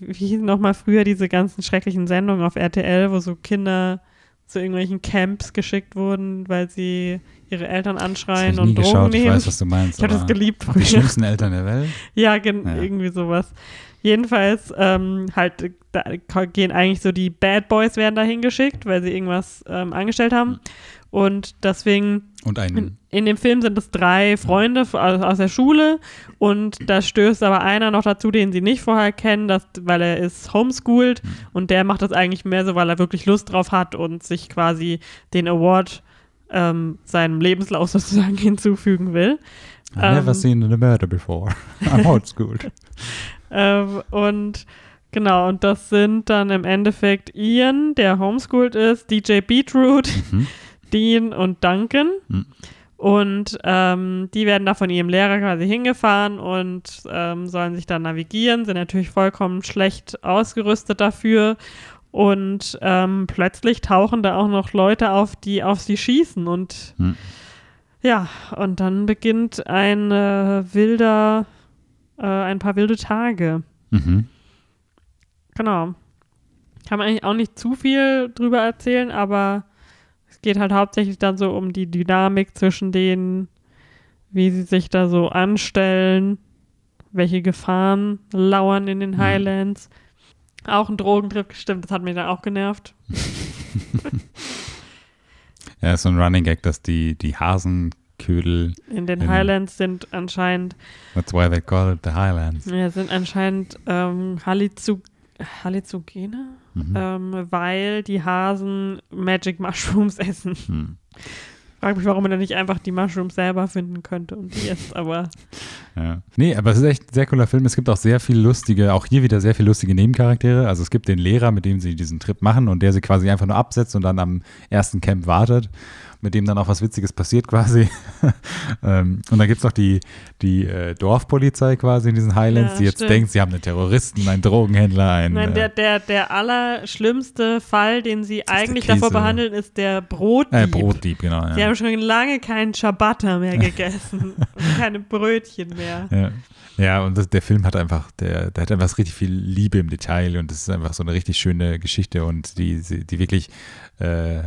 Wie hießen nochmal früher diese ganzen schrecklichen Sendungen auf RTL, wo so Kinder zu irgendwelchen Camps geschickt wurden, weil sie ihre Eltern anschreien ich und Drogen geschaut, ich nehmen. weiß, was du meinst. ich habe das geliebt Die früher. schlimmsten Eltern der Welt. Ja, Ja. irgendwie sowas. Jedenfalls ähm, halt da gehen eigentlich so die Bad Boys werden da hingeschickt, weil sie irgendwas ähm, angestellt haben. Und deswegen Und in, ein, in dem Film sind es drei Freunde aus, aus der Schule und da stößt aber einer noch dazu, den sie nicht vorher kennen, dass, weil er ist homeschooled Mhm. und der macht das eigentlich mehr so, weil er wirklich Lust drauf hat und sich quasi den Award ähm, seinem Lebenslauf sozusagen hinzufügen will. I've never ähm, seen a murder before. I'm old school. Ähm, und genau, und das sind dann im Endeffekt Ian, der homeschooled ist, DJ Beetroot, Mhm. Dean und Duncan. Mhm. Und ähm, die werden da von ihrem Lehrer quasi hingefahren und ähm, sollen sich dann navigieren, sind natürlich vollkommen schlecht ausgerüstet dafür. Und ähm, plötzlich tauchen da auch noch Leute auf, die auf sie schießen. Und Mhm. ja, und dann beginnt ein äh, wilder, äh, ein paar wilde Tage. Mhm. Genau. Kann man eigentlich auch nicht zu viel drüber erzählen, aber es geht halt hauptsächlich dann so um die Dynamik zwischen denen, wie sie sich da so anstellen, welche Gefahren lauern in den Mhm. Highlands. Auch ein Drogentrip, stimmt, das hat mich dann auch genervt. Ja, ist so ein Running Gag, dass die, die Hasenködel, In den In- Highlands sind anscheinend, that's why they call it the Highlands. ja, sind anscheinend ähm, Halizu Halizogene, Mhm. ähm, weil die Hasen Magic Mushrooms essen. Hm. Frag mich, warum man da nicht einfach die Mushrooms selber finden könnte und die isst, aber Ja. Nee, aber es ist echt ein sehr cooler Film. Es gibt auch sehr viel lustige, auch hier wieder sehr viel lustige Nebencharaktere. Also es gibt den Lehrer, mit dem sie diesen Trip machen und der sie quasi einfach nur absetzt und dann am ersten Camp wartet, mit dem dann auch was Witziges passiert quasi. ähm, und dann gibt es noch die, die äh, Dorfpolizei quasi in diesen Highlands, Ja, die jetzt stimmt. denkt, sie haben einen Terroristen, einen Drogenhändler, einen. Nein, der, äh, der, der allerschlimmste Fall, den sie eigentlich davor behandeln, ist der Brotdieb. äh, Brotdieb, genau. Sie Ja. haben schon lange keinen Ciabatta mehr gegessen und keine Brötchen mehr. Ja, ja und das, der Film hat einfach, der, der hat einfach richtig viel Liebe im Detail und es ist einfach so eine richtig schöne Geschichte und die, sie- die wirklich äh,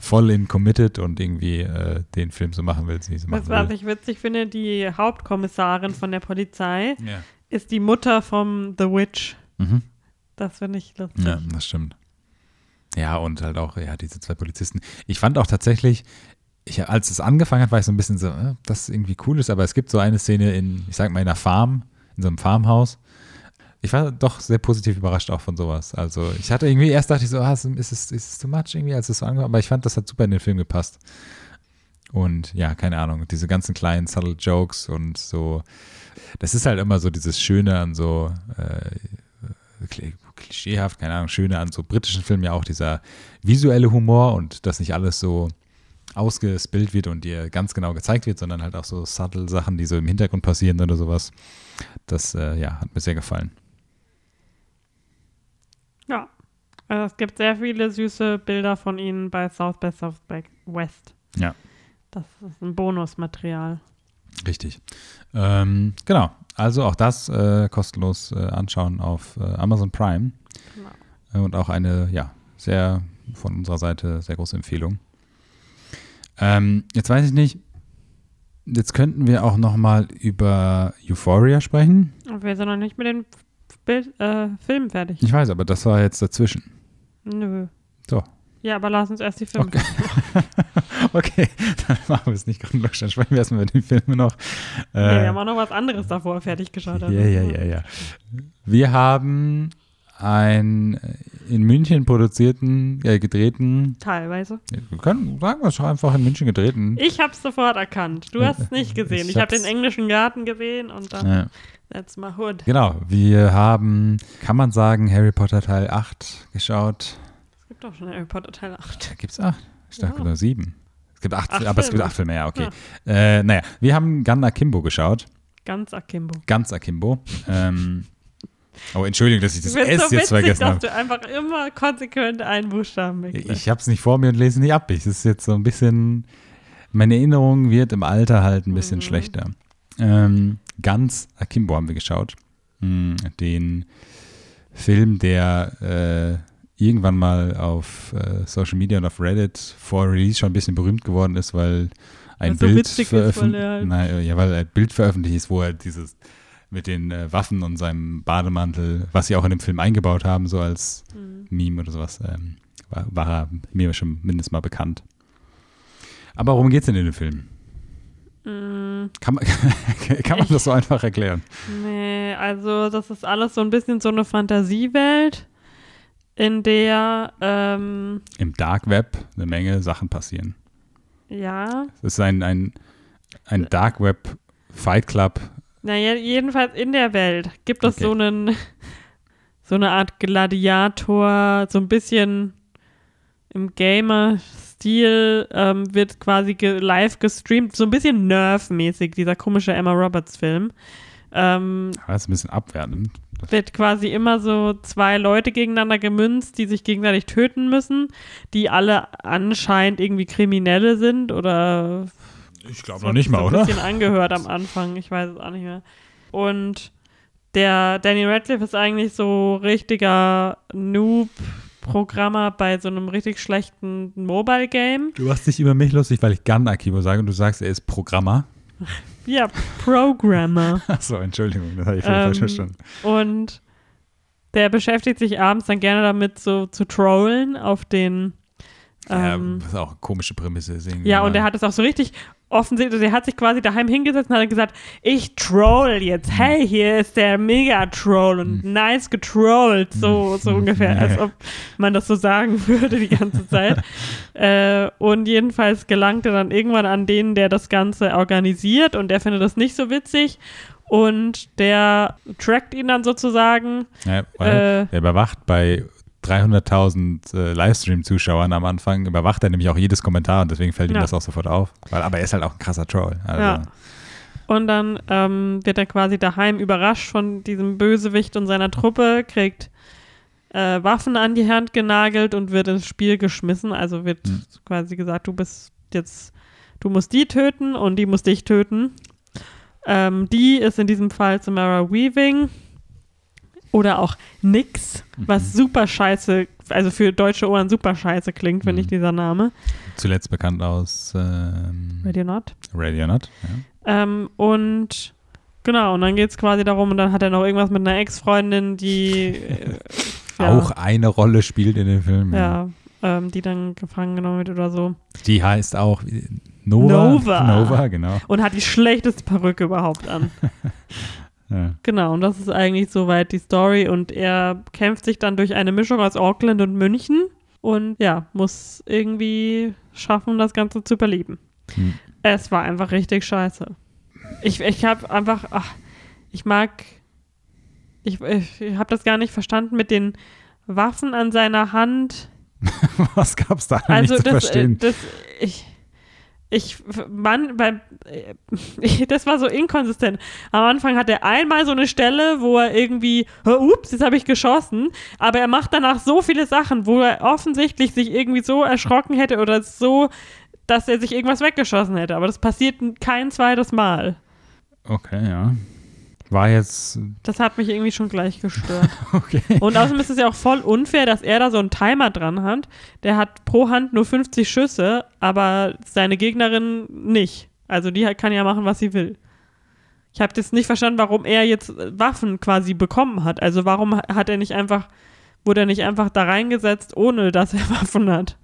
voll in committed und irgendwie äh, den Film so machen will, wie sie machen Was, was will. ich witzig finde, die Hauptkommissarin von der Polizei Ja. ist die Mutter vom The Witch. Mhm. Das finde ich lustig. ja, das stimmt. Ja, und halt auch, ja, diese zwei Polizisten. Ich fand auch tatsächlich, ich, als es angefangen hat, war ich so ein bisschen so, äh, das irgendwie cool ist, aber es gibt so eine Szene in, ich sag mal, in einer Farm, in so einem Farmhaus. Ich war doch sehr positiv überrascht auch von sowas. Also ich hatte irgendwie, erst dachte ich so, ah, ist es, ist es too much irgendwie, als es so angefangen aber ich fand, das hat super in den Film gepasst. Und ja, keine Ahnung, diese ganzen kleinen subtle Jokes und so, das ist halt immer so dieses Schöne an so, äh, kli- klischeehaft, keine Ahnung, Schöne an so britischen Filmen ja auch dieser visuelle Humor und dass nicht alles so ausgespillt wird und dir ganz genau gezeigt wird, sondern halt auch so subtle Sachen, die so im Hintergrund passieren oder sowas. Das, äh, ja, hat mir sehr gefallen. Ja. Also es gibt sehr viele süße Bilder von ihnen bei South by Southwest. Ja. Das ist ein Bonusmaterial. Richtig. Ähm, genau. Also auch das äh, kostenlos äh, anschauen auf äh, Amazon Prime. Genau. Äh, Und auch eine, ja, sehr von unserer Seite sehr große Empfehlung. Ähm, jetzt weiß ich nicht, jetzt könnten wir auch noch mal über Euphoria sprechen. Und wir sind noch nicht mit den Bild, äh, Filmen fertig. Ich weiß, aber das war jetzt dazwischen. Nö. So. Ja, aber lass uns erst die Filme. Okay. okay, dann machen wir es nicht chronologisch. Dann sprechen wir erstmal über die Filme noch. Nee, Äh, wir haben auch noch was anderes davor fertig geschaut. Ja, also. ja, ja, ja. Wir haben äh, in München produzierten, äh, gedrehten, Teilweise. wir können, sagen wir es einfach in München gedrehten. Ich habe es sofort erkannt. Du hast es nicht gesehen. Ich Ich, habe den englischen Garten gesehen und dann Ja. That's my hood. Genau, wir haben, kann man sagen, Harry Potter Teil 8 geschaut. Es gibt doch schon Harry Potter Teil 8. Da gibt es acht. Ich dachte Ja. nur sieben. Es gibt acht, Acht aber es gibt Filme. acht Filme, ja, okay. Äh, naja, wir haben Gun Akimbo geschaut. Ganz Akimbo. Ganz Akimbo. ähm, oh, Entschuldigung, dass ich das S so jetzt vergessen dass habe. du einfach immer konsequent einen Buchstaben weglässt. Ich habe es nicht vor mir und lese nicht ab. Es ist jetzt so ein bisschen, meine Erinnerung wird im Alter halt ein bisschen Mhm. schlechter. Ähm, Ganz Akimbo haben wir geschaut. Hm, Den Film, der äh, irgendwann mal auf äh, Social Media und auf Reddit vor Release schon ein bisschen berühmt geworden ist, weil ein so Bild witzig ist, weil veröffent- er halt- Nein, ja, weil ein Bild veröffentlicht ist, wo er dieses mit den äh, Waffen und seinem Bademantel, was sie auch in dem Film eingebaut haben, so als Hm. Meme oder sowas, ähm, war, war er mir schon mindestens mal bekannt. Aber worum geht's denn in dem Film? Mm, Kann man, kann man das so einfach erklären? nee, also das ist alles so ein bisschen so eine Fantasiewelt, in der, ähm, Im Dark Web eine Menge Sachen passieren. ja, Es ist ein, ein, ein Dark Web Fight Club. Naja, jedenfalls in der Welt gibt es Okay. so einen, so eine Art Gladiator, so ein bisschen im Gamer-Stil ähm, wird quasi ge live gestreamt, so ein bisschen Nerf-mäßig, dieser komische Emma Roberts-Film. Ähm, Das ist ein bisschen abwertend. wird quasi immer so zwei Leute gegeneinander gemünzt, die sich gegenseitig töten müssen, die alle anscheinend irgendwie Kriminelle sind oder Ich glaube so- so ein bisschen angehört am Anfang, ich weiß es auch nicht mehr. Und der Danny Radcliffe ist eigentlich so richtiger Noob-Programmer bei so einem richtig schlechten Mobile-Game. Du machst dich über mich lustig, weil ich Gun Akibo sage und du sagst, er ist Programmer. Ja, Programmer. Achso, Entschuldigung, das habe ich Ähm, falsch verstanden. Und der beschäftigt sich abends dann gerne damit, so zu trollen auf den. Ja, Ähm, was auch eine komische Prämisse ist. ja, und er hat es auch so richtig offensichtlich, der hat sich quasi daheim hingesetzt und hat gesagt, ich troll jetzt, hey, hier ist der Mega-Troll und nice getrollt, so, so ungefähr, als ob man das so sagen würde die ganze Zeit. äh, und jedenfalls gelangt er dann irgendwann an den, der das Ganze organisiert und der findet das nicht so witzig und der trackt ihn dann sozusagen. Ja, Äh, er überwacht bei 300.000 äh, Livestream-Zuschauern am Anfang, überwacht er nämlich auch jedes Kommentar und deswegen fällt ihm Ja. das auch sofort auf. Weil, aber er ist halt auch ein krasser Troll. Also, Ja. Und dann ähm, wird er quasi daheim überrascht von diesem Bösewicht und seiner Truppe, kriegt äh, Waffen an die Hand genagelt und wird ins Spiel geschmissen. Also wird Hm. quasi gesagt, du bist jetzt, du musst die töten und die muss dich töten. Ähm, die ist in diesem Fall Samara Weaving oder auch Nix, was Mhm. super scheiße, also für deutsche Ohren super scheiße klingt, finde ich, Mhm. dieser Name. Zuletzt bekannt aus ähm, Radio Not. Radio Not. Ja. Ähm, und genau, und dann geht es quasi darum, und dann hat er noch irgendwas mit einer Ex-Freundin, die äh, ja, Auch eine Rolle spielt in dem Film. ja, ähm, die dann gefangen genommen wird oder so. Die heißt auch Nova. Nova. Nova, genau. Und hat die schlechteste Perücke überhaupt an. Ja. genau, und das ist eigentlich soweit die Story. Und er kämpft sich dann durch eine Mischung aus Auckland und München und ja, muss irgendwie schaffen, das Ganze zu überleben. Hm. Es war einfach richtig scheiße. Ich, ich habe einfach, ach, ich mag, ich, ich habe das gar nicht verstanden mit den Waffen an seiner Hand. Was gab es da Also nicht zu das, verstehen? das, ich, ich, Mann, beim, äh, das war so inkonsistent. Am Anfang hat er einmal so eine Stelle, wo er irgendwie, "Hä, ups, jetzt habe ich geschossen, aber er macht danach so viele Sachen, wo er offensichtlich sich irgendwie so erschrocken hätte oder so, dass er sich irgendwas weggeschossen hätte. Aber das passiert kein zweites Mal. Okay, ja. War jetzt Das hat mich irgendwie schon gleich gestört. okay. Und außerdem ist es ja auch voll unfair, dass er da so einen Timer dran hat. Der hat pro Hand nur 50 Schüsse, aber seine Gegnerin nicht. Also die kann ja machen, was sie will. Ich habe jetzt nicht verstanden, warum er jetzt Waffen quasi bekommen hat. Also warum hat er nicht einfach, wurde er nicht einfach da reingesetzt, ohne dass er Waffen hat?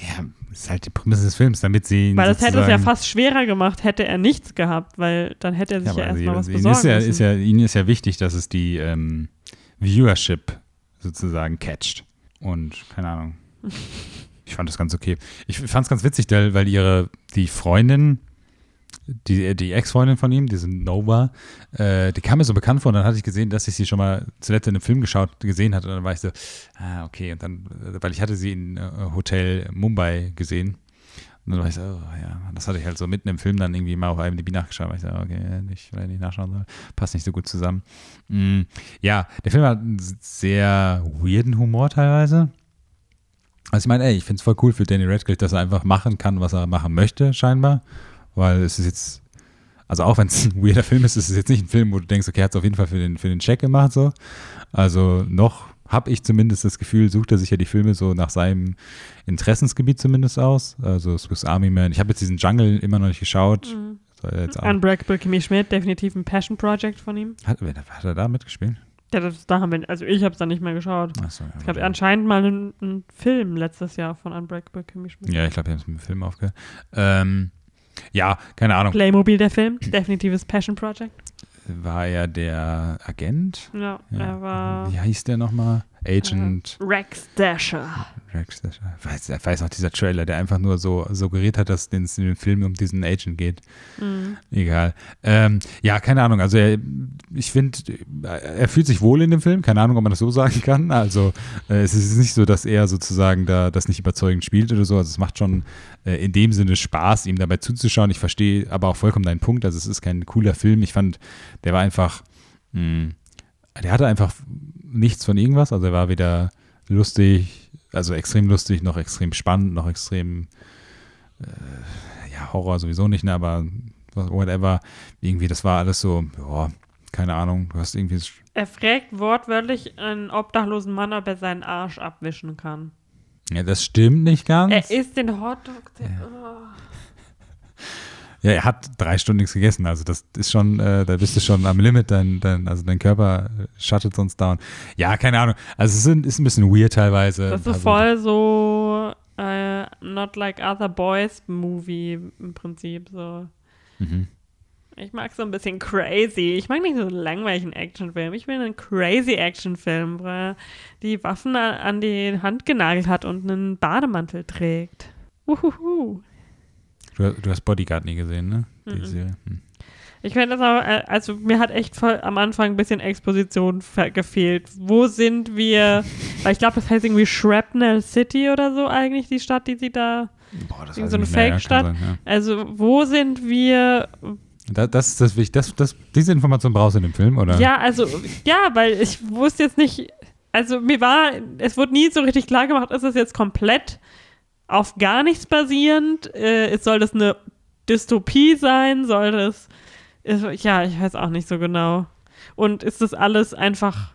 Ja, ist halt die Prämisse des Films, damit sie ihn Weil das hätte es ja fast schwerer gemacht, hätte er nichts gehabt, weil dann hätte er sich ja, aber erstmal was besorgen ist ja, müssen. ist ja, Ihnen ist ja wichtig, dass es die ähm, Viewership sozusagen catcht. Und keine Ahnung. Ich fand das ganz okay. Ich fand es ganz witzig, weil ihre, die Freundin, die, die Ex-Freundin von ihm, diese Nova, äh, die kam mir so bekannt vor und dann hatte ich gesehen, dass ich sie schon mal zuletzt in einem Film geschaut, gesehen hatte und dann war ich so, ah, okay. Und dann, äh, weil ich hatte sie in äh, Hotel Mumbai gesehen und dann war ich so, oh, ja, das hatte ich halt so mitten im Film dann irgendwie mal auf IMDb nachgeschaut, weil ich so, okay, nicht, vielleicht nicht nachschauen soll, passt nicht so gut zusammen. Mm, ja, der Film hat einen sehr weirden Humor teilweise. Also ich meine, ey, ich finde es voll cool für Danny Radcliffe, dass er einfach machen kann, was er machen möchte, scheinbar. Weil es ist jetzt, also auch wenn es ein weirder Film ist, ist es jetzt nicht ein Film, wo du denkst, okay, er hat es auf jeden Fall für den, für den Check gemacht, so. Also noch habe ich zumindest das Gefühl, sucht er sich ja die Filme so nach seinem Interessensgebiet zumindest aus. Also Swiss Army Man. Ich habe jetzt diesen Jungle immer noch nicht geschaut. Mhm. Unbreakable Kimmy Schmidt, definitiv ein Passion Project von ihm. Hat, hat er da mitgespielt? Ja, das, da haben wir, also ich habe es dann nicht mehr geschaut. Achso, ja, Es gab anscheinend mal einen, einen Film letztes Jahr von Unbreakable Kimmy Schmidt. ja, ich glaube, wir haben es mit dem Film aufgehört. Ähm, ja, keine Ahnung. Playmobil, der Film, definitives Passion Project. War er der Agent? Ja, Ja. er war Wie hieß der nochmal? Agent Rex Dasher. Rex. Ich weiß, ich weiß noch, dieser Trailer, der einfach nur so suggeriert hat, dass es in dem Film um diesen Agent geht. Mhm. Egal. Ähm, ja, keine Ahnung. Also er, ich finde, er fühlt sich wohl in dem Film. Keine Ahnung, ob man das so sagen kann. Also äh, es ist nicht so, dass er sozusagen da das nicht überzeugend spielt oder so. Also es macht schon äh, in dem Sinne Spaß, ihm dabei zuzuschauen. Ich verstehe aber auch vollkommen deinen Punkt. Also es ist kein cooler Film. Ich fand, der war einfach, mh, der hatte einfach nichts von irgendwas. Also er war weder lustig, also extrem lustig, noch extrem spannend, noch extrem äh, ja, Horror sowieso nicht, ne, aber whatever. Irgendwie, das war alles so, ja, keine Ahnung, du hast irgendwie. Er fragt wortwörtlich einen obdachlosen Mann, ob er seinen Arsch abwischen kann. Ja, das stimmt nicht ganz. Er isst den Hotdog. Der, oh. Ja, er hat drei Stunden nichts gegessen, also das ist schon, äh, da bist du schon am Limit, dein, dein, also dein Körper shuttet sonst down. Ja, keine Ahnung. Also es ist, ist ein bisschen weird teilweise. Das ist Also, voll so äh, Not Like Other Boys Movie im Prinzip so. Mhm. Ich mag so ein bisschen crazy. Ich mag nicht so einen langweiligen Actionfilm. Ich will einen crazy Actionfilm, wo er die Waffen an, an die Hand genagelt hat und einen Bademantel trägt. Uhuhu. Du, du hast Bodyguard nie gesehen, ne? Die Mhm. Serie. Hm. Ich finde das auch, äh, also mir hat echt voll am Anfang ein bisschen Exposition fe- gefehlt. Wo sind wir? Weil ich glaube, das heißt irgendwie Shrapnel City oder so eigentlich, die Stadt, die sie da. Boah, das weiß so eine Fake-Stadt? ja. Also, wo sind wir? Da, das ist das wichtig. Das, das, diese Information brauchst du in dem Film, oder? Ja, also, ja, weil ich wusste jetzt nicht, also mir war, es wurde nie so richtig klar gemacht, ist es jetzt komplett auf gar nichts basierend? Äh, es soll das eine Dystopie sein? Soll das, ist, ja, ich weiß auch nicht so genau. Und ist das alles einfach,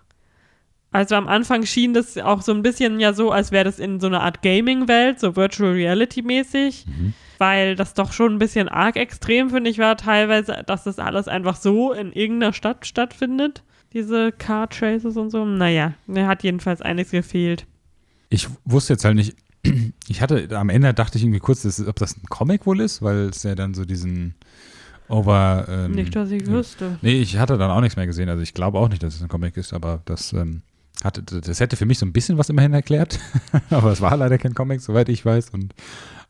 also am Anfang schien das auch so ein bisschen ja so, als wäre das in so einer Art Gaming-Welt, so Virtual Reality-mäßig Mhm. weil das doch schon ein bisschen arg extrem, finde ich, war teilweise, dass das alles einfach so in irgendeiner Stadt stattfindet. Diese Car Chases und so. Naja, mir hat jedenfalls einiges gefehlt. Ich wusste jetzt halt nicht, ich hatte, am Ende dachte ich irgendwie kurz, dass, ob das ein Comic wohl ist, weil es ja dann so diesen Over. Ähm, Nicht, dass ich wüsste. Nee, ich hatte dann auch nichts mehr gesehen. Also ich glaube auch nicht, dass es ein Comic ist, aber das, ähm, hatte, das hätte für mich so ein bisschen was immerhin erklärt. aber es war leider kein Comic, soweit ich weiß. Und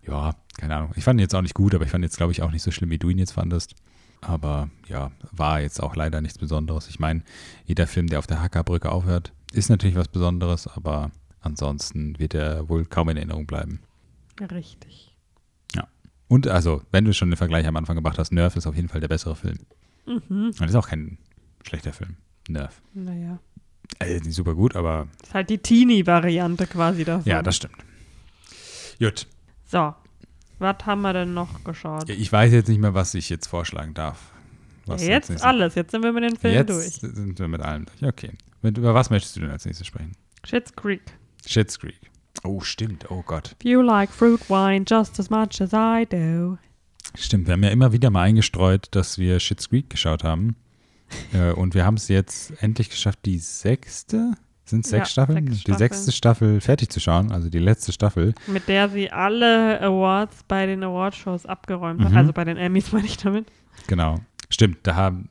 ja, keine Ahnung. Ich fand ihn jetzt auch nicht gut, aber ich fand ihn jetzt, glaube ich, auch nicht so schlimm, wie du ihn jetzt fandest. Aber ja, war jetzt auch leider nichts Besonderes. Ich meine, jeder Film, der auf der Hackerbrücke aufhört, ist natürlich was Besonderes, aber ansonsten wird er wohl kaum in Erinnerung bleiben. Richtig. Und also, wenn du schon den Vergleich am Anfang gebracht hast, Nerf ist auf jeden Fall der bessere Film. Mhm. Und ist auch kein schlechter Film. Nerf. Naja. Also nicht super gut, aber Ist halt die Teenie-Variante quasi davon. ja, das stimmt. Gut. So. Was haben wir denn noch geschaut? Ja, Ich weiß jetzt nicht mehr, was ich jetzt vorschlagen darf. Ja, jetzt als alles. Jetzt sind wir mit den Filmen Jetzt durch. sind wir mit allem durch. Okay. Mit, über was möchtest du denn als nächstes sprechen? Schitt's Creek. Shit's Creek. Oh, stimmt. Oh Gott. If you like fruit wine just as much as I do. Stimmt. Wir haben ja immer wieder mal eingestreut, dass wir Shit's Creek geschaut haben. äh, und wir haben es jetzt endlich geschafft, die sechste, sind es Ja, sechs Staffeln? sechs Die Staffeln. sechste Staffel fertig zu schauen, also die letzte Staffel. Mit der sie alle Awards bei den Awardshows abgeräumt hat. Mhm. Also bei den Emmys meine ich damit. Genau. Stimmt. Da haben,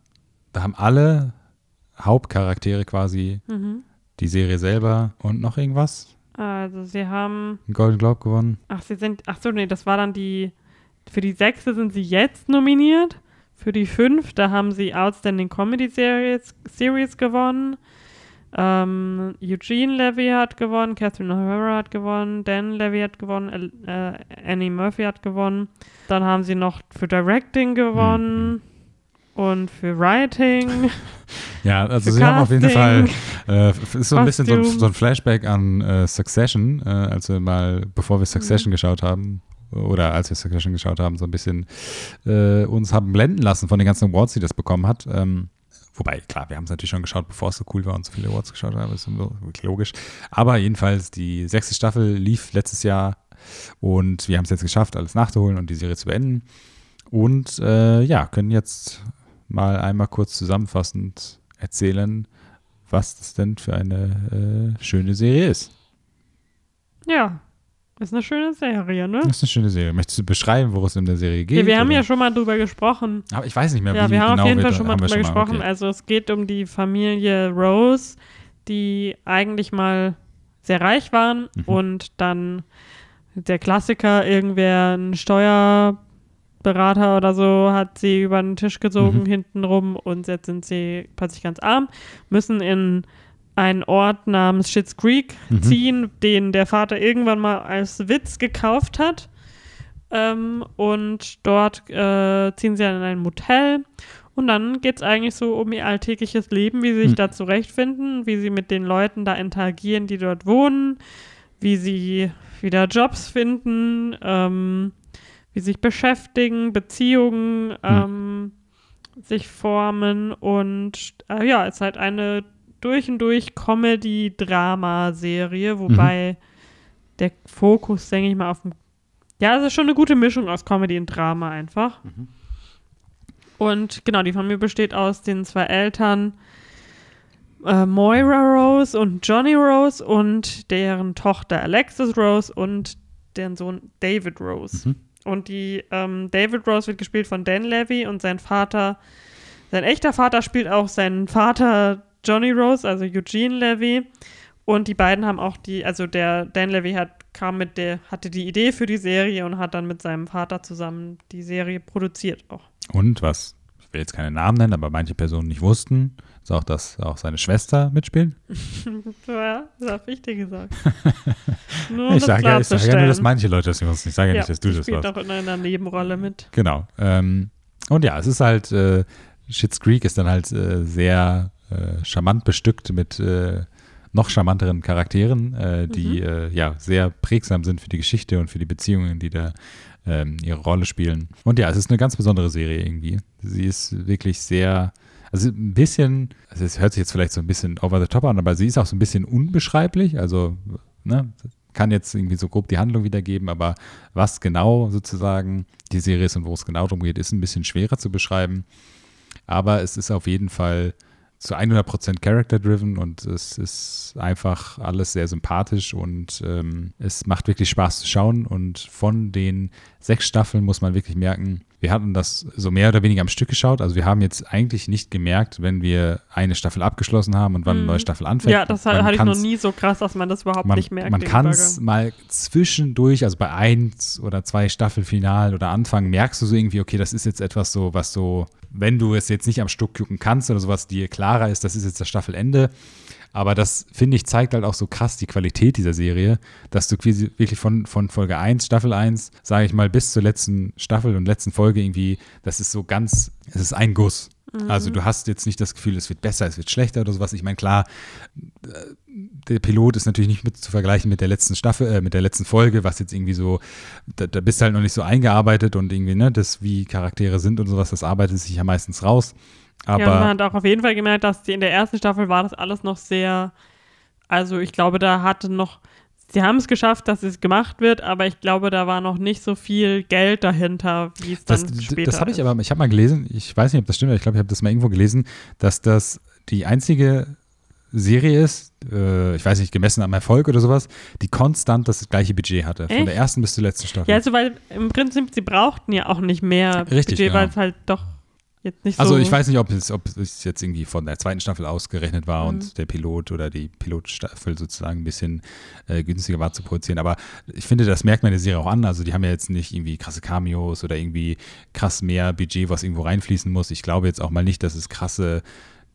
da haben alle Hauptcharaktere quasi Mhm. Die Serie selber und noch irgendwas. Also sie haben, Einen Golden Globe gewonnen. ach sie sind, ach so, nee, das war dann die, für die sechste sind sie jetzt nominiert. Für die fünf, da haben sie Outstanding Comedy Series, Series gewonnen. Ähm, Eugene Levy hat gewonnen, Catherine O'Hara hat gewonnen, Dan Levy hat gewonnen, äh, Annie Murphy hat gewonnen. Dann haben sie noch für Directing gewonnen und für Writing. Ja, also sie haben auf jeden Fall, Casting, äh, ist so ein bisschen so ein, so ein Flashback an äh, Succession, äh, als wir mal, bevor wir Mhm. Succession geschaut haben, oder als wir Succession geschaut haben, so ein bisschen äh, uns haben blenden lassen von den ganzen Awards, die das bekommen hat. Ähm, wobei, klar, wir haben es natürlich schon geschaut, bevor es so cool war und so viele Awards geschaut haben, ist wirklich logisch. Aber jedenfalls, die sechste Staffel lief letztes Jahr und wir haben es jetzt geschafft, alles nachzuholen und die Serie zu beenden. Und äh, ja, können jetzt mal einmal kurz zusammenfassend erzählen, was das denn für eine äh, schöne Serie ist. ja, ist eine schöne Serie, ne? Das ist eine schöne Serie. Möchtest du beschreiben, worum es in der Serie geht? Ja, wir haben oder? ja schon mal drüber gesprochen. Aber ich weiß nicht mehr, Ja, wie wir haben genau auf jeden Fall schon mal drüber gesprochen. okay. Also es geht um die Familie Rose, die eigentlich mal sehr reich waren Mhm. und dann der Klassiker, irgendwer ein Steuerberater oder so hat sie über den Tisch gezogen Mhm. hintenrum und jetzt sind sie plötzlich ganz arm, müssen in einen Ort namens Schitt's Creek Mhm. ziehen, den der Vater irgendwann mal als Witz gekauft hat. Ähm, und dort äh, ziehen sie dann in ein Motel. Und dann geht es eigentlich so um ihr alltägliches Leben, wie sie sich Hm. da zurechtfinden, wie sie mit den Leuten da interagieren, die dort wohnen, wie sie wieder Jobs finden, ähm, wie sich beschäftigen, Beziehungen ähm, sich formen. Und äh, ja, es ist halt eine durch und durch Comedy-Drama-Serie, wobei der Fokus, denke ich mal, auf dem. Ja, es ist schon eine gute Mischung aus Comedy und Drama einfach. Und genau, die Familie besteht aus den zwei Eltern äh, Moira Rose und Johnny Rose und deren Tochter Alexis Rose und deren Sohn David Rose. Mhm. Und die ähm, David Rose wird gespielt von Dan Levy und sein Vater, sein echter Vater spielt auch seinen Vater Johnny Rose, also Eugene Levy. Und die beiden haben auch die, also der Dan Levy hat, kam mit der, hatte die Idee für die Serie und hat dann mit seinem Vater zusammen die Serie produziert auch. Und was, ich will jetzt keine Namen nennen, aber manche Personen nicht wussten, auch, dass auch seine Schwester mitspielt. ja, das habe ich dir gesagt. Nur ich sage ja, ich sage ja nur, dass manche Leute das nicht wussten. Ich sage ja, nicht, dass du das warst. auch in einer Nebenrolle mit. Genau. Ähm, und ja, es ist halt, äh, Schitt's Creek ist dann halt äh, sehr äh, charmant bestückt mit äh, noch charmanteren Charakteren, äh, die Mhm. äh, ja sehr prägsam sind für die Geschichte und für die Beziehungen, die da ähm, ihre Rolle spielen. Und ja, es ist eine ganz besondere Serie irgendwie. Sie ist wirklich sehr, also ein bisschen, also es hört sich jetzt vielleicht so ein bisschen over the top an, aber sie ist auch so ein bisschen unbeschreiblich. Also, ne, kann jetzt irgendwie so grob die Handlung wiedergeben, aber was genau sozusagen die Serie ist und wo es genau darum geht, ist ein bisschen schwerer zu beschreiben. Aber es ist auf jeden Fall zu 100% character-driven und es ist einfach alles sehr sympathisch und ähm, es macht wirklich Spaß zu schauen. Und von den sechs Staffeln muss man wirklich merken, wir hatten das so mehr oder weniger am Stück geschaut. Also wir haben jetzt eigentlich nicht gemerkt, wenn wir eine Staffel abgeschlossen haben und wann eine Mhm. neue Staffel anfängt. Ja, das Man hatte ich noch nie so krass, dass man das überhaupt man, nicht merkt. Man kann es mal zwischendurch, also bei eins oder zwei Staffelfinal oder Anfang, merkst du so irgendwie, okay, das ist jetzt etwas so, was so, wenn du es jetzt nicht am Stück gucken kannst oder sowas, dir klarer ist, das ist jetzt das Staffelende. Aber das, finde ich, zeigt halt auch so krass die Qualität dieser Serie, dass du quasi wirklich von, von Folge 1, Staffel 1, sage ich mal, bis zur letzten Staffel und letzten Folge irgendwie, das ist so ganz, es ist ein Guss. Also du hast jetzt nicht das Gefühl, es wird besser, es wird schlechter oder sowas. Ich meine, klar, der Pilot ist natürlich nicht mit zu vergleichen mit der letzten Staffel, äh, mit der letzten Folge, was jetzt irgendwie so, da, da bist du halt noch nicht so eingearbeitet und irgendwie, ne, das, wie Charaktere sind und sowas, das arbeitet sich ja meistens raus. Aber ja, man hat auch auf jeden Fall gemerkt, dass die in der ersten Staffel war das alles noch sehr, also ich glaube, da hatte noch, sie haben es geschafft, dass es gemacht wird, aber ich glaube, da war noch nicht so viel Geld dahinter, wie es dann das, später das habe ich aber, ich habe mal gelesen, ich weiß nicht, ob das stimmt, aber ich glaube, ich habe das mal irgendwo gelesen, dass das die einzige Serie ist, äh, ich weiß nicht, gemessen am Erfolg oder sowas, die konstant das gleiche Budget hatte. Von Echt? der ersten bis zur letzten Staffel. Ja, also weil im Prinzip, sie brauchten ja auch nicht mehr Richtig, Budget, weil genau. es halt doch jetzt nicht Also so. ich weiß nicht, ob es, ob es jetzt irgendwie von der zweiten Staffel ausgerechnet war Mhm. und der Pilot oder die Pilotstaffel sozusagen ein bisschen äh, günstiger war zu produzieren. Aber ich finde, das merkt man der Serie auch an. Also die haben ja jetzt nicht irgendwie krasse Cameos oder irgendwie krass mehr Budget, was irgendwo reinfließen muss. Ich glaube jetzt auch mal nicht, dass es krasse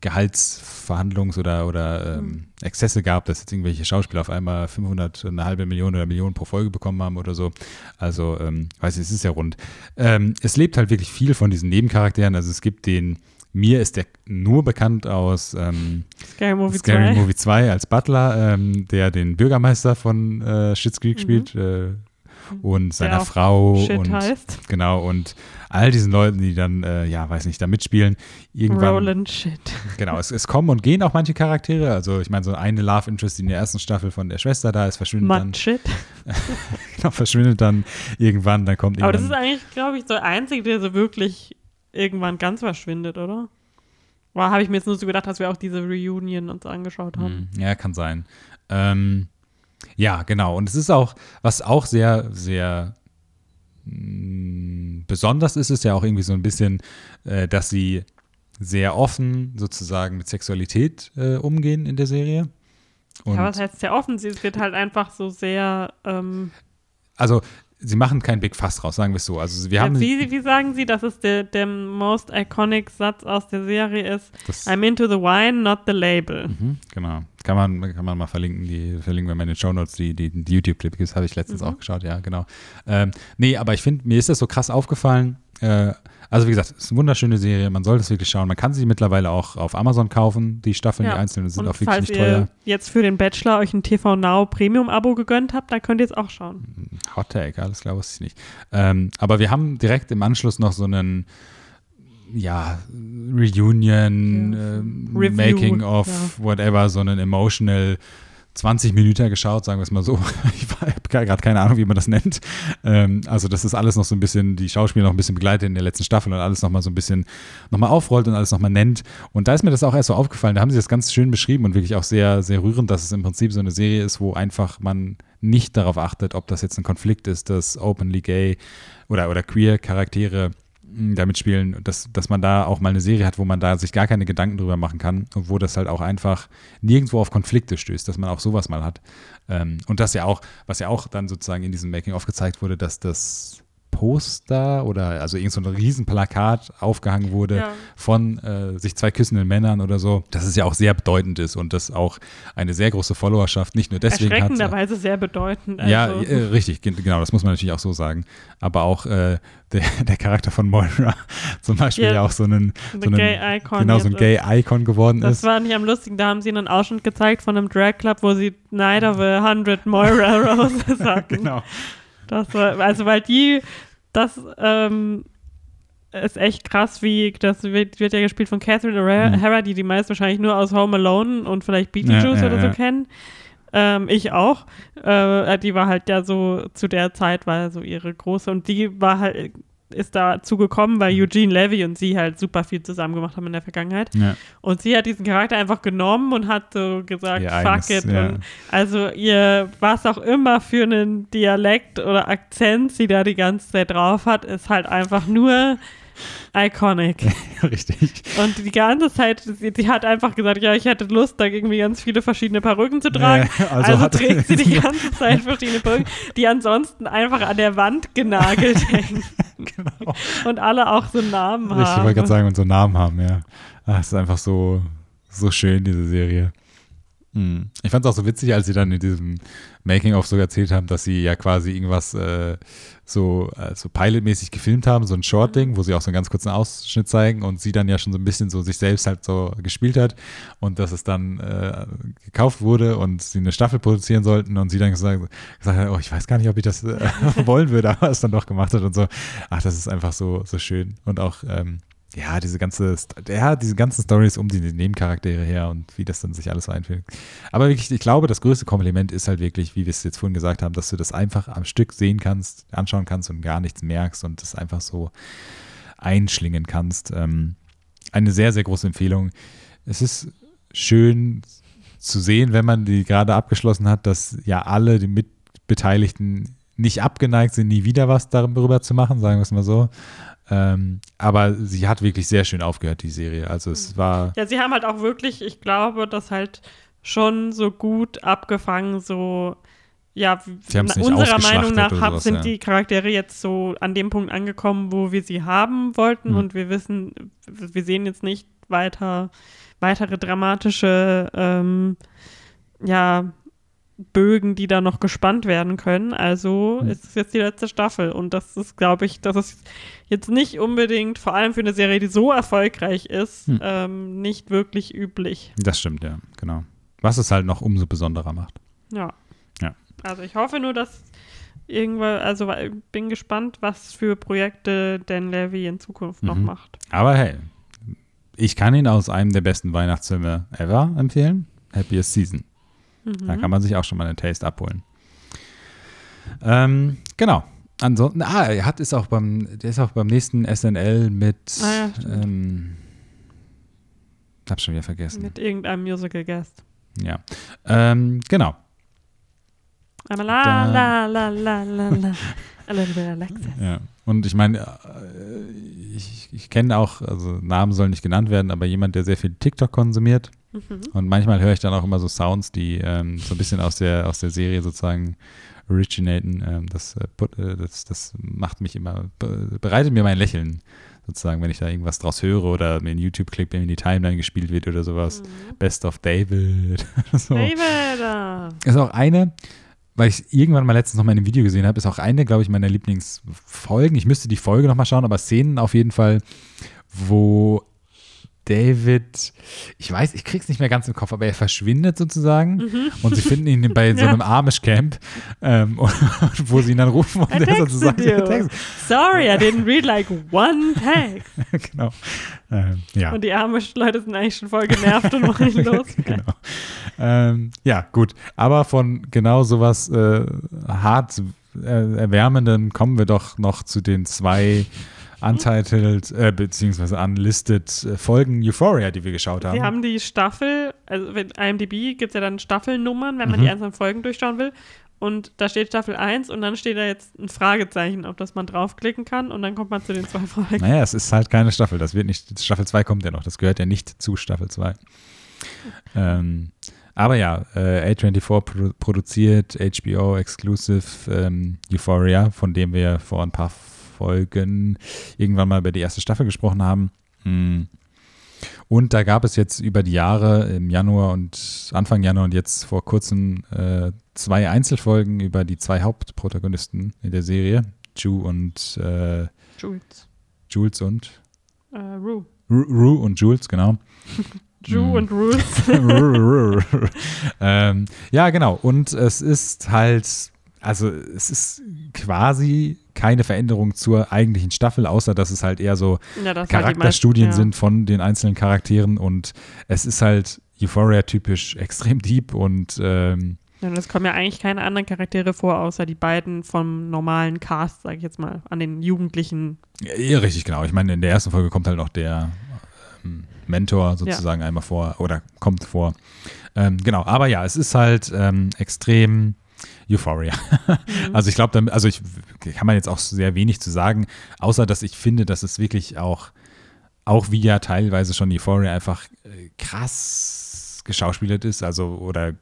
Gehaltsverhandlungs- oder, oder ähm, Exzesse gab, dass jetzt irgendwelche Schauspieler auf einmal 500, eine halbe Million oder Millionen pro Folge bekommen haben oder so. Also, ähm, weiß ich, es ist ja rund. Ähm, es lebt halt wirklich viel von diesen Nebencharakteren. Also es gibt den, mir ist der nur bekannt aus ähm, Scary Movie Scary 2. Movie 2 als Butler, ähm, der den Bürgermeister von äh, Schitt's Creek Mhm. spielt äh, und seiner Frau Shit und heißt. genau und all diesen Leuten, die dann, äh, ja, weiß nicht, da mitspielen. Irgendwann, Roland Shit. Genau, es, es kommen und gehen auch manche Charaktere. Also ich meine, so eine Love Interest, die in der ersten Staffel von der Schwester da ist, verschwindet dann, Mud Shit. genau, verschwindet dann irgendwann, dann kommt Aber das ist eigentlich, glaube ich, so der einzige, der so wirklich irgendwann ganz verschwindet, oder? War, habe ich mir jetzt nur so gedacht, dass wir auch diese Reunion uns angeschaut haben. Hm, Ja, kann sein. Ähm, ja, genau. Und es ist auch, was auch sehr, sehr mh, besonders ist, ist ja auch irgendwie so ein bisschen, äh, dass sie sehr offen sozusagen mit Sexualität äh, umgehen in der Serie. Und Ja, was heißt sehr offen? Sie- wird halt einfach so sehr. Ähm, also sie machen kein Big Fuss draus, sagen wir es so. Also wir haben wie, wie sagen Sie, dass es der, der most iconic Satz aus der Serie ist? das, I'm into the wine, not the label. Mhm, genau. Kann man, kann man mal verlinken, die verlinken wir mal in den Show Notes, die, die, die YouTube-Clip gibt, habe ich letztens Mhm. auch geschaut, ja, genau. Ähm, nee, aber ich finde, mir ist das so krass aufgefallen. Äh, also wie gesagt, es ist eine wunderschöne Serie, man sollte es wirklich schauen. Man kann sie mittlerweile auch auf Amazon kaufen, die Staffeln, Ja. die einzelnen sind Und auch wirklich falls nicht ihr teuer. jetzt für den Bachelor euch ein TV Now Premium-Abo gegönnt habt, dann könnt ihr es auch schauen. Hot Take, alles klar, wusste ich nicht. Ähm, aber wir haben direkt im Anschluss noch so einen, ja, Reunion, Ja. Review, Making of, ja. whatever, so einen emotional 20 Minuten geschaut, sagen wir es mal so. Ich habe gerade keine Ahnung, wie man das nennt. Ähm, also, das ist alles noch so ein bisschen, die Schauspieler noch ein bisschen begleitet in der letzten Staffel und alles nochmal so ein bisschen nochmal aufrollt und alles nochmal nennt. Und da ist mir das auch erst so aufgefallen. Da haben sie das ganz schön beschrieben und wirklich auch sehr, sehr rührend, dass es im Prinzip so eine Serie ist, wo einfach man nicht darauf achtet, ob das jetzt ein Konflikt ist, dass openly gay oder, oder queer Charaktere damit spielen, dass, dass man da auch mal eine Serie hat, wo man da sich gar keine Gedanken drüber machen kann und wo das halt auch einfach nirgendwo auf Konflikte stößt, dass man auch sowas mal hat. Ähm, und das ja auch, was ja auch dann sozusagen in diesem Making-of gezeigt wurde, dass das Poster oder also irgend so ein Riesenplakat aufgehangen wurde Ja. von äh, sich zwei küssenden Männern oder so, dass es ja auch sehr bedeutend ist und das auch eine sehr große Followerschaft nicht nur deswegen hat. Erschreckenderweise sehr bedeutend. Ja, Also, äh, richtig, gen- genau, das muss man natürlich auch so sagen. Aber auch äh, der, der Charakter von Moira zum Beispiel Ja, ja, auch so einen, so einen Gay Icon. genau so ein Gay-Icon geworden Das ist. war nicht am lustig, da haben sie einen Ausschnitt gezeigt von einem Drag Club, wo sie Night of a Hundred Moira Roses hatten. Genau. Das war, also weil die, das ähm, ist echt krass, wie, das wird, wird ja gespielt von Catherine O'Hara, Mhm. die die meist wahrscheinlich nur aus Home Alone und vielleicht Beetlejuice Ja, ja, oder so ja. kennen. Ähm, ich auch. Äh, die war halt ja so, zu der Zeit war so ihre große und die war halt, ist dazu gekommen, weil Eugene Levy und sie halt super viel zusammen gemacht haben in der Vergangenheit. Ja. Und sie hat diesen Charakter einfach genommen und hat so gesagt, Ihr fuck eigenes, it. ja. Also ihr, was auch immer für einen Dialekt oder Akzent sie da die ganze Zeit drauf hat, ist halt einfach nur iconic. Richtig. Und die ganze Zeit, sie, sie hat einfach gesagt, ja, ich hätte Lust, da irgendwie ganz viele verschiedene Perücken zu tragen. Ja, also also trägt sie die ganze Zeit verschiedene Perücken, die ansonsten einfach an der Wand genagelt hängen. genau. Und alle auch so Namen Richtig, ich haben. wollte gerade sagen, und so Namen haben, ja. Ah, Es ist einfach so, so schön, diese Serie. Hm. Ich fand es auch so witzig, als sie dann in diesem Making-of so erzählt haben, dass sie ja quasi irgendwas äh, so, äh, pilotmäßig gefilmt haben, so ein Short-Ding, wo sie auch so einen ganz kurzen Ausschnitt zeigen und sie dann ja schon so ein bisschen so sich selbst halt so gespielt hat und dass es dann äh, gekauft wurde und sie eine Staffel produzieren sollten und sie dann gesagt, gesagt hat, oh, ich weiß gar nicht, ob ich das äh, wollen würde, aber es dann doch gemacht hat und so. Ach, das ist einfach so, so schön und auch ähm, ja, diese ganze, ja, diese ganzen Stories um die Nebencharaktere her und wie das dann sich alles so einfügt. Aber wirklich, ich glaube, das größte Kompliment ist halt wirklich, wie wir es jetzt vorhin gesagt haben, dass du das einfach am Stück sehen kannst, anschauen kannst und gar nichts merkst und das einfach so einschlingen kannst. Ähm, eine sehr, sehr große Empfehlung. Es ist schön zu sehen, wenn man die gerade abgeschlossen hat, dass ja alle die Mitbeteiligten nicht abgeneigt sind, nie wieder was darüber zu machen, sagen wir es mal so. Ähm, aber sie hat wirklich sehr schön aufgehört, die Serie. Also es Mhm. war. Ja, sie haben halt auch wirklich, ich glaube, das halt schon so gut abgefangen, so ja, unserer Meinung nach sowas, sind ja. die Charaktere jetzt so an dem Punkt angekommen, wo wir sie haben wollten Mhm. und wir wissen, wir sehen jetzt nicht weiter weitere dramatische ähm, ja, Bögen, die da noch gespannt werden können. Also Mhm. ist es jetzt die letzte Staffel und das ist, glaube ich, das ist jetzt nicht unbedingt, vor allem für eine Serie, die so erfolgreich ist, Mhm. ähm, nicht wirklich üblich. Das stimmt, ja, genau. Was es halt noch umso besonderer macht. Ja. Ja. Also ich hoffe nur, dass irgendwann, also bin gespannt, was für Projekte Dan Levy in Zukunft noch Mhm. macht. Aber hey, ich kann ihn aus einem der besten Weihnachtsfilme ever empfehlen. Happiest Season. Mhm. Da kann man sich auch schon mal einen Taste abholen. Ähm, genau. Ansonsten, ah, er hat ist auch beim, der ist auch beim nächsten SNL mit, Ah ja, ähm, hab schon wieder vergessen. Mit irgendeinem Musical Guest. Ja. Ähm, genau. La Da- la la la la la. A little bit Alexis. Ja. Und ich meine, äh, ich, ich kenne auch, also Namen sollen nicht genannt werden, aber jemand, der sehr viel TikTok konsumiert. Mhm. Und manchmal höre ich dann auch immer so Sounds, die ähm, so ein bisschen aus der, aus der Serie sozusagen originaten. Ähm, das, äh, äh, das, das macht mich immer, be bereitet mir mein Lächeln sozusagen, wenn ich da irgendwas draus höre oder mir ein YouTube-Clip in die Timeline gespielt wird oder sowas. Mhm. Best of David. so. David! ah. Ist auch eine, weil ich irgendwann mal letztens noch mal in einem Video gesehen habe, ist auch eine, glaube ich, meiner Lieblingsfolgen. Ich müsste die Folge noch mal schauen, aber Szenen auf jeden Fall, wo David, ich weiß, ich krieg's nicht mehr ganz im Kopf, aber er verschwindet sozusagen und sie finden ihn bei so Ja. einem Amish-Camp, ähm, wo sie ihn dann rufen und der texted sozusagen you. Text. Sorry, I didn't read like one text. genau. Ähm, ja. Und die armen Leute sind eigentlich schon voll genervt und wollen los. genau. Ähm, ja, gut. Aber von genau sowas äh, hart äh, Erwärmenden kommen wir doch noch zu den zwei untitled, äh, beziehungsweise unlisted äh, Folgen Euphoria, die wir geschaut haben. Sie haben die Staffel, also wenn IMDb gibt es ja dann Staffelnummern, wenn man Mhm. die einzelnen Folgen durchschauen will. Und da steht Staffel 1 und dann steht da jetzt ein Fragezeichen, auf das man draufklicken kann und dann kommt man zu den zwei Folgen. Naja, es ist halt keine Staffel. Das wird nicht, Staffel 2 kommt ja noch. Das gehört ja nicht zu Staffel 2. Ähm, aber ja, äh, A24 produ produziert, HBO Exclusive ähm, Euphoria, von dem wir vor ein paar Folgen irgendwann mal über die erste Staffel gesprochen haben. Mm. Und da gab es jetzt über die Jahre im Januar und Anfang Januar und jetzt vor kurzem äh, zwei Einzelfolgen über die zwei Hauptprotagonisten in der Serie, Ju und äh, Jules. Jules und Äh, Rue. Ru, Ru und Jules, genau. Mm. und Rules. Ru, Ru, Ru. ähm, ja, genau. Und es ist halt, also es ist quasi keine Veränderung zur eigentlichen Staffel, außer dass es halt eher so ja, das halt Charakterstudien meisten- sind von den einzelnen Charakteren und es ist halt Euphoria-typisch extrem deep und ähm, Ja, und es kommen ja eigentlich keine anderen Charaktere vor, außer die beiden vom normalen Cast, sag ich jetzt mal, an den Jugendlichen. Ja, richtig, genau. Ich meine, in der ersten Folge kommt halt noch der ähm, Mentor sozusagen einmal vor oder kommt vor. Ähm, genau, aber ja, es ist halt ähm, extrem Euphoria. Mhm. Also ich glaube, also ich kann man jetzt auch sehr wenig zu sagen, außer dass ich finde, dass es wirklich auch, auch wie ja teilweise schon Euphoria einfach äh, krass geschauspielert ist, also oder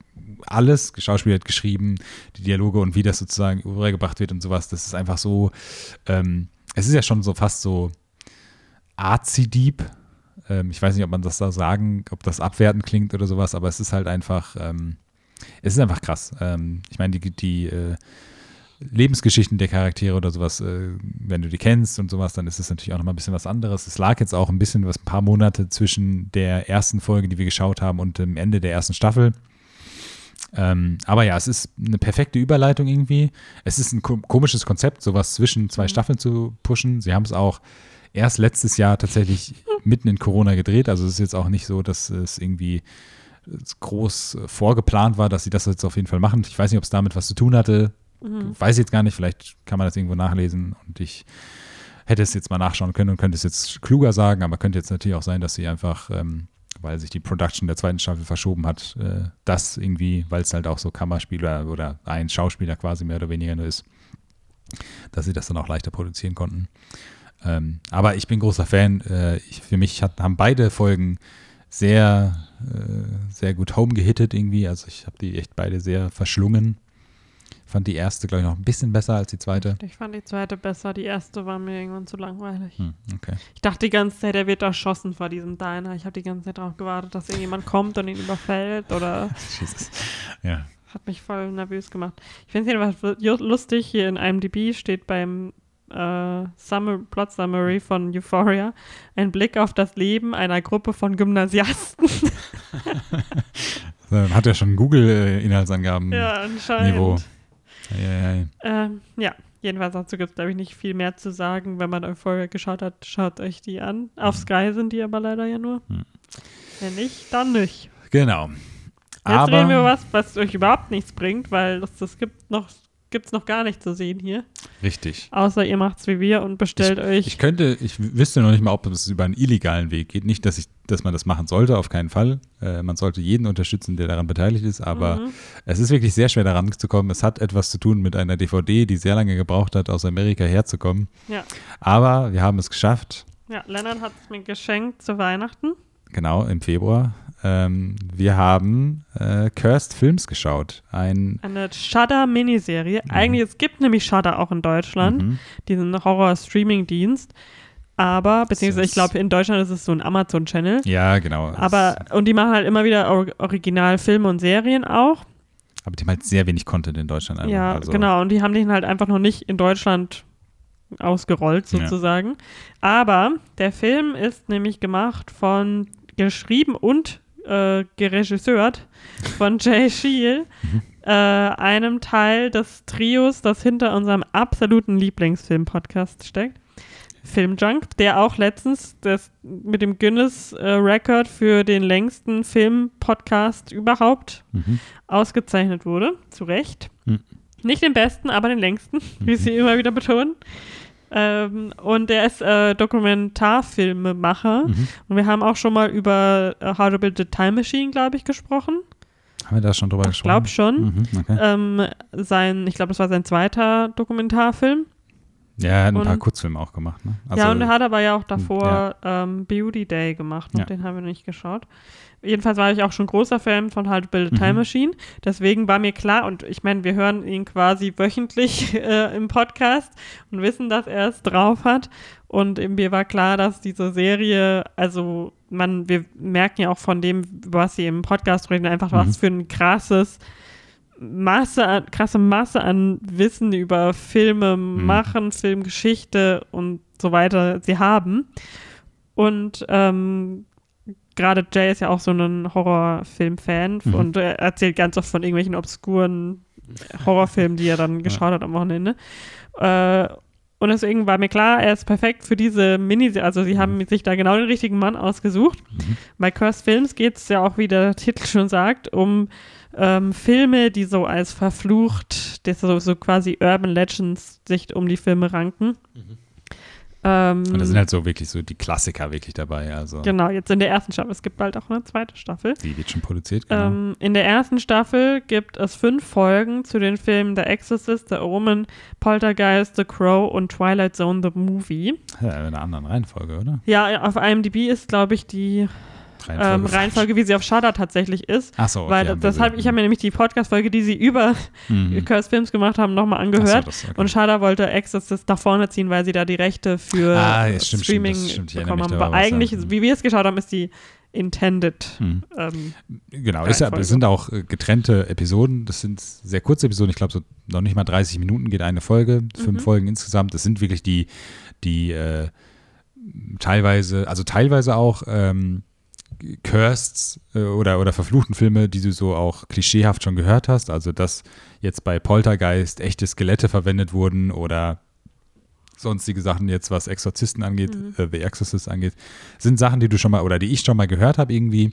alles geschauspielert, geschrieben, die Dialoge und wie das sozusagen übergebracht wird und sowas, das ist einfach so, ähm, es ist ja schon so fast so artsy deep. Ähm, ich weiß nicht, ob man das da sagen, ob das abwertend klingt oder sowas, aber es ist halt einfach, ähm, es ist einfach krass. Ähm, ich meine, die, die äh, Lebensgeschichten der Charaktere oder sowas, äh, wenn du die kennst und sowas, dann ist es natürlich auch nochmal ein bisschen was anderes. Es lag jetzt auch ein bisschen was, ein paar Monate zwischen der ersten Folge, die wir geschaut haben, und dem Ende der ersten Staffel. Ähm, aber ja, es ist eine perfekte Überleitung irgendwie. Es ist ein ko komisches Konzept, sowas zwischen zwei Mhm. Staffeln zu pushen. Sie haben es auch erst letztes Jahr tatsächlich mitten in Corona gedreht. Also es ist jetzt auch nicht so, dass es irgendwie groß äh, vorgeplant war, dass sie das jetzt auf jeden Fall machen. Ich weiß nicht, ob es damit was zu tun hatte. Mhm. Weiß ich jetzt gar nicht. Vielleicht kann man das irgendwo nachlesen und ich hätte es jetzt mal nachschauen können und könnte es jetzt kluger sagen, aber könnte jetzt natürlich auch sein, dass sie einfach, ähm, weil sich die Production der zweiten Staffel verschoben hat, äh, das irgendwie, weil es halt auch so Kammerspieler oder ein Schauspieler quasi mehr oder weniger nur ist, dass sie das dann auch leichter produzieren konnten. Ähm, aber ich bin großer Fan. Äh, ich, für mich hat, haben beide Folgen sehr, sehr gut home gehittet irgendwie. Also ich habe die echt beide sehr verschlungen. Fand die erste, glaube ich, noch ein bisschen besser als die zweite. Ich fand die zweite besser. Die erste war mir irgendwann zu langweilig. Hm, okay. Ich dachte die ganze Zeit, er wird erschossen vor diesem Diner. Ich habe die ganze Zeit darauf gewartet, dass irgendjemand kommt und ihn überfällt oder Jesus. Ja. hat mich voll nervös gemacht. Ich finde es jedenfalls lustig. Hier in IMDb steht beim äh, Summer, Plot Summary von Euphoria ein Blick auf das Leben einer Gruppe von Gymnasiasten. Dann hat er schon Google-Inhaltsangaben. ja, anscheinend. Niveau. Ja, ja, ja. Ähm, ja, jedenfalls dazu gibt es, glaube ich, nicht viel mehr zu sagen. Wenn man Euphoria geschaut hat, schaut euch die an. Auf Sky sind die aber leider ja nur. Hm. Wenn nicht, dann nicht. Genau. Jetzt Aber reden wir über was, was euch überhaupt nichts bringt, weil das gibt noch gibt's noch gar nicht zu sehen hier. richtig. Außer ihr macht's wie wir und bestellt euch. Ich könnte, ich wüsste noch nicht mal, ob es über einen illegalen Weg geht. Nicht, dass ich, dass man das machen sollte, auf keinen Fall. Äh, man sollte jeden unterstützen, der daran beteiligt ist, aber Mhm. es ist wirklich sehr schwer daran zu kommen. Es hat etwas zu tun mit einer DVD, die sehr lange gebraucht hat, aus Amerika herzukommen. Ja. Aber wir haben es geschafft, Ja, Lennart hat es mir geschenkt zu Weihnachten. genau im Februar. Ähm, wir haben äh, Cursed Films geschaut. Ein Eine Shudder-Miniserie. Eigentlich, es gibt nämlich Shudder auch in Deutschland, Mhm. diesen Horror-Streaming-Dienst. Aber, beziehungsweise ich glaube, in Deutschland ist es so ein Amazon-Channel. Ja, genau. Aber, und die machen halt immer wieder Or Originalfilme und Serien auch. aber die haben halt sehr wenig Content in Deutschland. einfach. Ja, also, genau. Und die haben den halt einfach noch nicht in Deutschland ausgerollt, Ja. sozusagen. Aber der Film ist nämlich gemacht von, geschrieben und äh, geregisseurt von Jay Shield, Mhm. äh, einem Teil des Trios, das hinter unserem absoluten Lieblingsfilm-Podcast steckt. Filmjunk, der auch letztens das mit dem Guinness-Record für den längsten Film-Podcast überhaupt Mhm. ausgezeichnet wurde, zu Recht. Hm. Nicht den besten, aber den längsten, wie sie immer wieder betonen. Ähm, und der ist äh, Dokumentarfilmemacher. Mhm. Und wir haben auch schon mal über äh, How to Build a Time Machine, glaube ich, gesprochen. Haben wir da schon drüber Ich gesprochen? glaube schon. Mhm, okay. Ähm, sein, ich glaube, das war sein zweiter Dokumentarfilm. Ja, er hat ein und- paar Kurzfilme auch gemacht. Ne? ja, und er hat aber ja auch davor ja. ähm, Beauty Day gemacht und Ja. den haben wir nicht geschaut. Jedenfalls war ich auch schon großer Fan von How to Build a Mhm. Time Machine. Deswegen war mir klar, und ich meine, wir hören ihn quasi wöchentlich äh, im Podcast und wissen, dass er es drauf hat. Und mir war klar, dass diese Serie, also man, wir merken ja auch von dem, was sie im Podcast reden, einfach Mhm. was für ein krasses Masse an, krasse Masse an Wissen über Filme Mhm. machen, Filmgeschichte und so weiter sie haben. Und ähm, gerade Jay ist ja auch so ein Horrorfilm-Fan Mhm. und er erzählt ganz oft von irgendwelchen obskuren Horrorfilmen, die er dann geschaut hat am Wochenende. Äh, und deswegen war mir klar, er ist perfekt für diese Mini, also sie haben sich da genau den richtigen Mann ausgesucht. Mhm. Bei Cursed Films geht es ja auch, wie der Titel schon sagt, um ähm, Filme, die so als verflucht, das so, so quasi Urban Legends sich um die Filme ranken. Ähm, Und da sind halt so wirklich so die Klassiker wirklich dabei. Also genau, jetzt in der ersten Staffel. Es gibt bald auch eine zweite Staffel. die wird schon produziert, genau. Ähm, in der ersten Staffel gibt es fünf Folgen zu den Filmen The Exorcist, The Omen, Poltergeist, The Crow und Twilight Zone, The Movie. ja, in einer anderen Reihenfolge, oder? Ja, auf IMDb ist, glaube ich, die ähm, Reihenfolge, wie sie auf Shudder tatsächlich ist. Achso, okay. Weil deshalb, so- ich habe mir nämlich die Podcast-Folge, die sie über Mhm. Curse Films gemacht haben, nochmal Ach angehört. so, das- okay. Und Shudder wollte Exorcist nach vorne ziehen, weil sie da die Rechte für Ah, ja, stimmt, Streaming stimmt, das stimmt. Bekommen haben. Aber ja. eigentlich, Mhm. wie wir es geschaut haben, ist die intended. Mhm. Ähm, Genau, ist ja, Reihenfolge. es sind auch äh, getrennte Episoden. Das sind sehr kurze Episoden. Ich glaube, so noch nicht mal 30 Minuten geht eine Folge. Fünf Mhm. Folgen insgesamt. Das sind wirklich die, die äh, teilweise, also teilweise auch ähm, Cursed äh, oder, oder verfluchten Filme, die du so auch klischeehaft schon gehört hast. Also, dass jetzt bei Poltergeist echte Skelette verwendet wurden oder sonstige Sachen jetzt, was Exorzisten angeht, Mhm. äh, The Exorcist angeht, sind Sachen, die du schon mal oder die ich schon mal gehört habe irgendwie.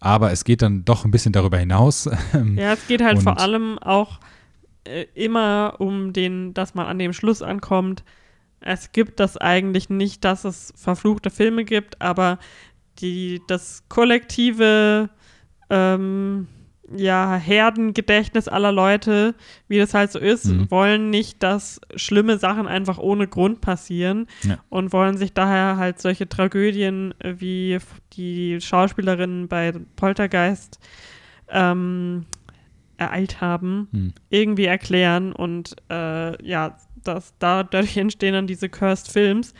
Aber es geht dann doch ein bisschen darüber hinaus. ja, es geht halt Und- vor allem auch äh, immer um den, dass man an dem Schluss ankommt. Es gibt das eigentlich nicht, dass es verfluchte Filme gibt, aber die, das kollektive, ähm, ja, Herdengedächtnis aller Leute, wie das halt so ist, Mhm. wollen nicht, dass schlimme Sachen einfach ohne Grund passieren Ja. und wollen sich daher halt solche Tragödien äh, wie die Schauspielerinnen bei Poltergeist ähm, ereilt haben, Mhm. irgendwie erklären und äh, ja, das, da, dadurch entstehen dann diese Cursed Films.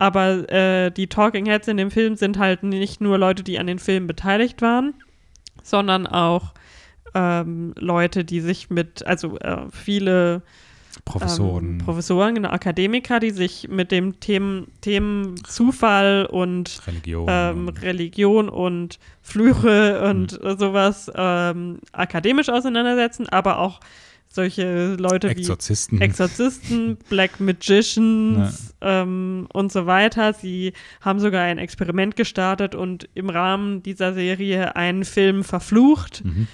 Aber äh, die Talking Heads in dem Film sind halt nicht nur Leute, die an den Filmen beteiligt waren, sondern auch ähm, Leute, die sich mit, also äh, viele Professoren. ähm, Professoren, genau, Akademiker, die sich mit dem Themen, Themen Zufall und Religion. ähm, Religion und Flüche und Hm. äh, sowas ähm, akademisch auseinandersetzen, aber auch solche Leute Exorzisten. wie Exorzisten, Black Magicians ähm, und so weiter. Sie haben sogar ein Experiment gestartet und im Rahmen dieser Serie einen Film verflucht. Mhm.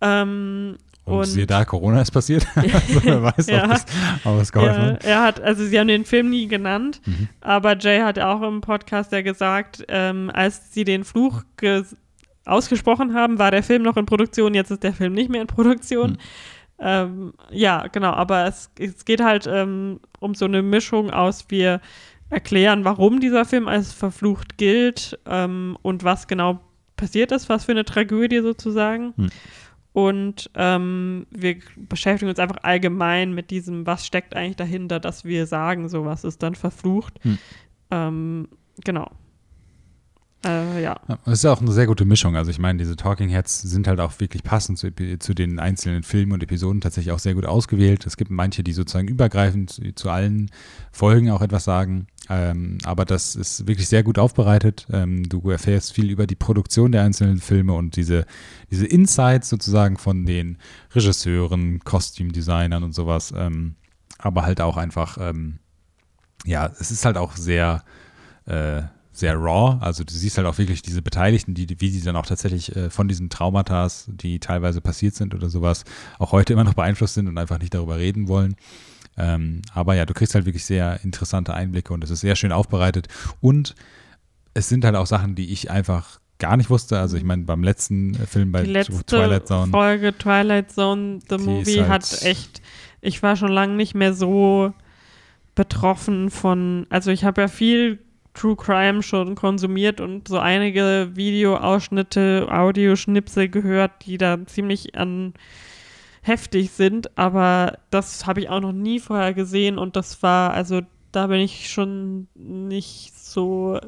Ähm, Und, und- siehe da, Corona ist passiert. also, wer weiß, Ja. ob, das, ob es geholfen Ja, hat. er hat, also sie haben den Film nie genannt, Mhm. aber Jay hat auch im Podcast ja gesagt, ähm, als sie den Fluch ges- ausgesprochen haben, war der Film noch in Produktion, jetzt ist der Film nicht mehr in Produktion. Mhm. Ähm, ja, genau, aber es, es geht halt ähm, um so eine Mischung aus, wir erklären, warum dieser Film als verflucht gilt ähm, und was genau passiert ist, was für eine Tragödie sozusagen. Hm. Und ähm, wir beschäftigen uns einfach allgemein mit diesem, was steckt eigentlich dahinter, dass wir sagen, sowas ist dann verflucht. Hm. Ähm, genau. Äh, ja. Das ist auch eine sehr gute Mischung. Also ich meine, diese Talking Heads sind halt auch wirklich passend zu, zu den einzelnen Filmen und Episoden tatsächlich auch sehr gut ausgewählt. Es gibt manche, die sozusagen übergreifend zu, zu allen Folgen auch etwas sagen. Ähm, aber das ist wirklich sehr gut aufbereitet. Ähm, du erfährst viel über die Produktion der einzelnen Filme und diese, diese Insights sozusagen von den Regisseuren, Kostümdesignern und sowas. Ähm, aber halt auch einfach, ähm, ja, es ist halt auch sehr, äh, sehr raw. Also du siehst halt auch wirklich diese Beteiligten, die, wie die dann auch tatsächlich äh, von diesen Traumata, die teilweise passiert sind oder sowas, auch heute immer noch beeinflusst sind und einfach nicht darüber reden wollen. Ähm, aber ja, du kriegst halt wirklich sehr interessante Einblicke und es ist sehr schön aufbereitet. Und es sind halt auch Sachen, die ich einfach gar nicht wusste. Also ich meine, beim letzten äh, Film bei die letzte Twilight Zone. Folge Twilight Zone, The Movie, halt- hat echt, ich war schon lange nicht mehr so betroffen von, also ich habe ja viel True Crime schon konsumiert und so einige Videoausschnitte, Audioschnipsel gehört, die da ziemlich an heftig sind, aber das habe ich auch noch nie vorher gesehen und das war, also da bin ich schon nicht so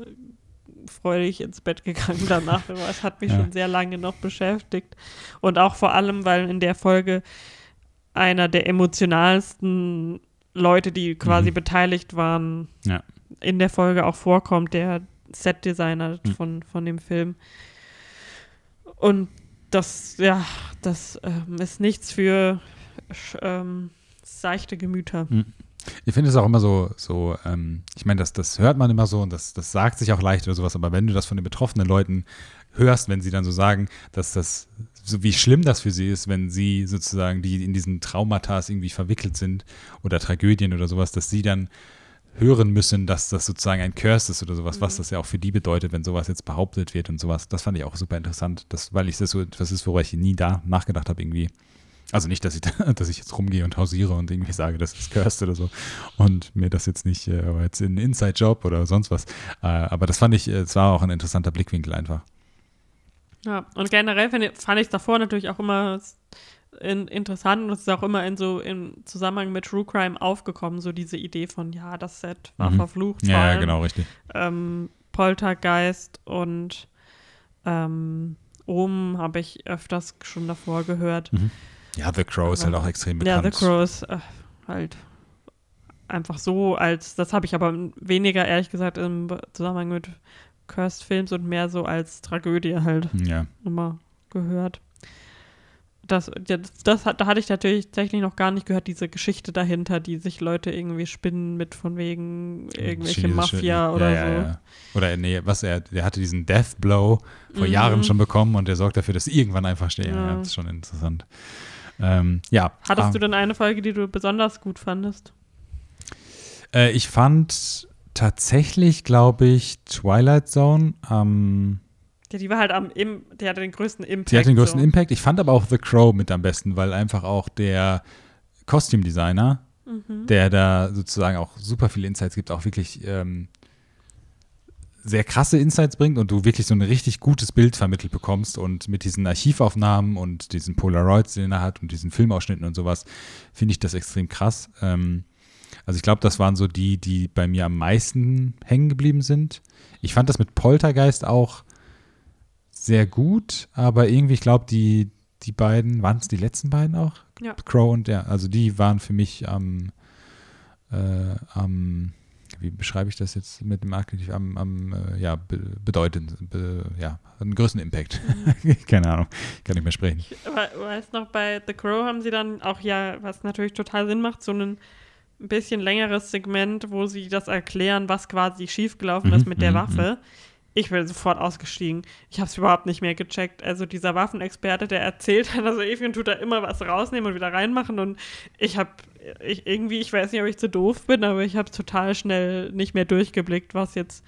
freudig ins Bett gegangen danach, es hat mich Ja. schon sehr lange noch beschäftigt und auch vor allem, weil in der Folge einer der emotionalsten Leute, die quasi Mhm. beteiligt waren, Ja. In der Folge auch vorkommt, der Setdesigner Mhm. von, von dem Film. Und das, ja, das ähm, ist nichts für ähm, seichte Gemüter. Ich finde es auch immer so, so ähm, ich meine, das, das hört man immer so und das, das sagt sich auch leicht oder sowas, aber wenn du das von den betroffenen Leuten hörst, wenn sie dann so sagen, dass das, so wie schlimm das für sie ist, wenn sie sozusagen, die in diesen Traumata irgendwie verwickelt sind oder Tragödien oder sowas, dass sie dann hören müssen, dass das sozusagen ein Curse ist oder sowas, was das ja auch für die bedeutet, wenn sowas jetzt behauptet wird und sowas. Das fand ich auch super interessant, das, weil ich das so etwas ist, worüber ich nie da nachgedacht habe irgendwie. Also nicht, dass ich, dass ich jetzt rumgehe und hausiere und irgendwie sage, das ist cursed oder so und mir das jetzt nicht, äh, aber jetzt ein Inside-Job oder sonst was. Äh, aber das fand ich, äh, es war auch ein interessanter Blickwinkel einfach. Ja, und generell fand ich es davor natürlich auch immer in, interessant und es ist auch immer in so im Zusammenhang mit True Crime aufgekommen, so diese Idee von, ja, das Set war Mhm. verflucht. Ja, ja, allem, genau, richtig. Ähm, Poltergeist und ähm, Omen habe ich öfters schon davor gehört. Ja, The Crow ist Aber- halt auch extrem Ja, bekannt. The Crow ist äh, halt einfach so als, das habe ich aber weniger ehrlich gesagt im Zusammenhang mit Cursed Films und mehr so als Tragödie halt Ja, immer gehört. Das, das, das da hatte ich natürlich tatsächlich noch gar nicht gehört, diese Geschichte dahinter, die sich Leute irgendwie spinnen mit von wegen irgendwelche Mafia oder ja, so. Ja. Oder nee, was er, der hatte diesen Death Blow vor Mhm. Jahren schon bekommen und der sorgt dafür, dass irgendwann einfach stehen. Ja. Ja. das ist schon interessant. Ähm, ja. Hattest ah, du denn eine Folge, die du besonders gut fandest? Äh, ich fand tatsächlich, glaube ich, Twilight Zone am Ja, die war halt am, im, die hatte den größten Impact. Die hat den größten so. Impact. Ich fand aber auch The Crow mit am besten, weil einfach auch der Costume Designer, Mhm. der da sozusagen auch super viele Insights gibt, auch wirklich ähm, sehr krasse Insights bringt und du wirklich so ein richtig gutes Bild vermittelt bekommst und mit diesen Archivaufnahmen und diesen Polaroids, den er hat und diesen Filmausschnitten und sowas, finde ich das extrem krass. Ähm, also ich glaube, das waren so die, die bei mir am meisten hängen geblieben sind. Ich fand das mit Poltergeist auch sehr gut, aber irgendwie, ich glaube, die, die beiden, waren es die letzten beiden auch? Ja. Crow und ja, also die waren für mich am, äh, am wie beschreibe ich das jetzt mit dem Adjektiv, am, am äh, ja, be bedeutend, be ja, einen größten Impact. Keine Ahnung, ich kann nicht mehr sprechen. Ich we- weiß noch, bei The Crow haben sie dann auch ja, was natürlich total Sinn macht, so ein bisschen längeres Segment, wo sie das erklären, was quasi schiefgelaufen Mhm, ist mit der mhm, Waffe. Ich bin sofort ausgestiegen. Ich habe es überhaupt nicht mehr gecheckt. Also dieser Waffenexperte, der erzählt hat, also Evian tut da immer was rausnehmen und wieder reinmachen und ich habe ich, irgendwie, ich weiß nicht, ob ich zu doof bin, aber ich habe total schnell nicht mehr durchgeblickt, was jetzt,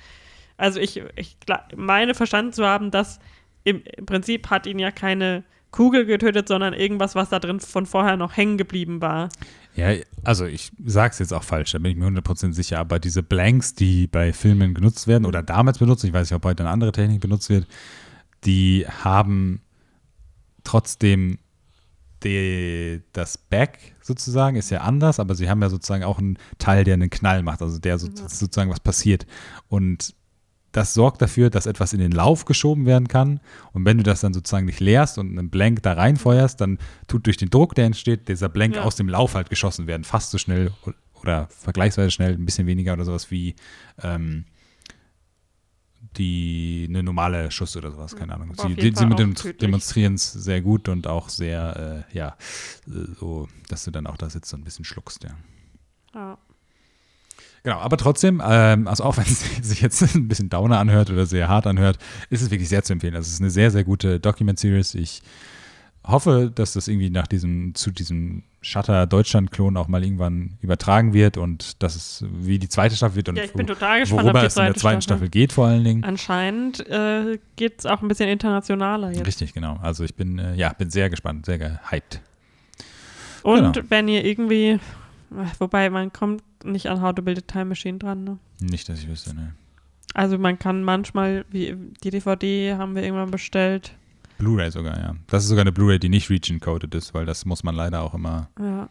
also ich, ich meine verstanden zu haben, dass im Prinzip hat ihn ja keine Kugel getötet, sondern irgendwas, was da drin von vorher noch hängen geblieben war. Ja, also ich sage es jetzt auch falsch, da bin ich mir 100% sicher, aber diese Blanks, die bei Filmen genutzt werden oder damals benutzt, ich weiß nicht, ob heute eine andere Technik benutzt wird, die haben trotzdem die, das Back sozusagen ist ja anders, aber sie haben ja sozusagen auch einen Teil, der einen Knall macht, also der so, Ja. sozusagen was passiert. Und das sorgt dafür, dass etwas in den Lauf geschoben werden kann. Und wenn du das dann sozusagen nicht leerst und einen Blank da reinfeuerst, dann tut durch den Druck, der entsteht, dieser Blank Ja. aus dem Lauf halt geschossen werden. Fast so schnell oder vergleichsweise schnell, ein bisschen weniger oder sowas wie ähm, die eine normale Schuss oder sowas, keine Ahnung. Sie, die, sie dem- demonstrieren es sehr gut und auch sehr, äh, ja, so, dass du dann auch da sitzt und ein bisschen schluckst, ja. Ja. Genau, aber trotzdem, ähm, also auch wenn es sich jetzt ein bisschen downer anhört oder sehr hart anhört, ist es wirklich sehr zu empfehlen. Also es ist eine sehr, sehr gute Document-Series. Ich hoffe, dass das irgendwie nach diesem, zu diesem Shutter Deutschland-Klon auch mal irgendwann übertragen wird und dass es wie die zweite Staffel wird und ja, ich bin total gespannt, worüber es in der zweite zweiten Staffel geht vor allen Dingen. Anscheinend äh, geht es auch ein bisschen internationaler jetzt. Richtig, genau. Also ich bin, äh, ja, bin sehr gespannt, sehr gehypt. Und Genau. wenn ihr irgendwie, wobei man kommt nicht an How to Build a Time Machine dran, ne? Nicht, dass ich wüsste, ne. Also man kann manchmal, wie die DVD haben wir irgendwann bestellt. Blu-ray sogar, ja. Das ist sogar eine Blu-ray, die nicht region-coded ist, weil das muss man leider auch immer, Ja.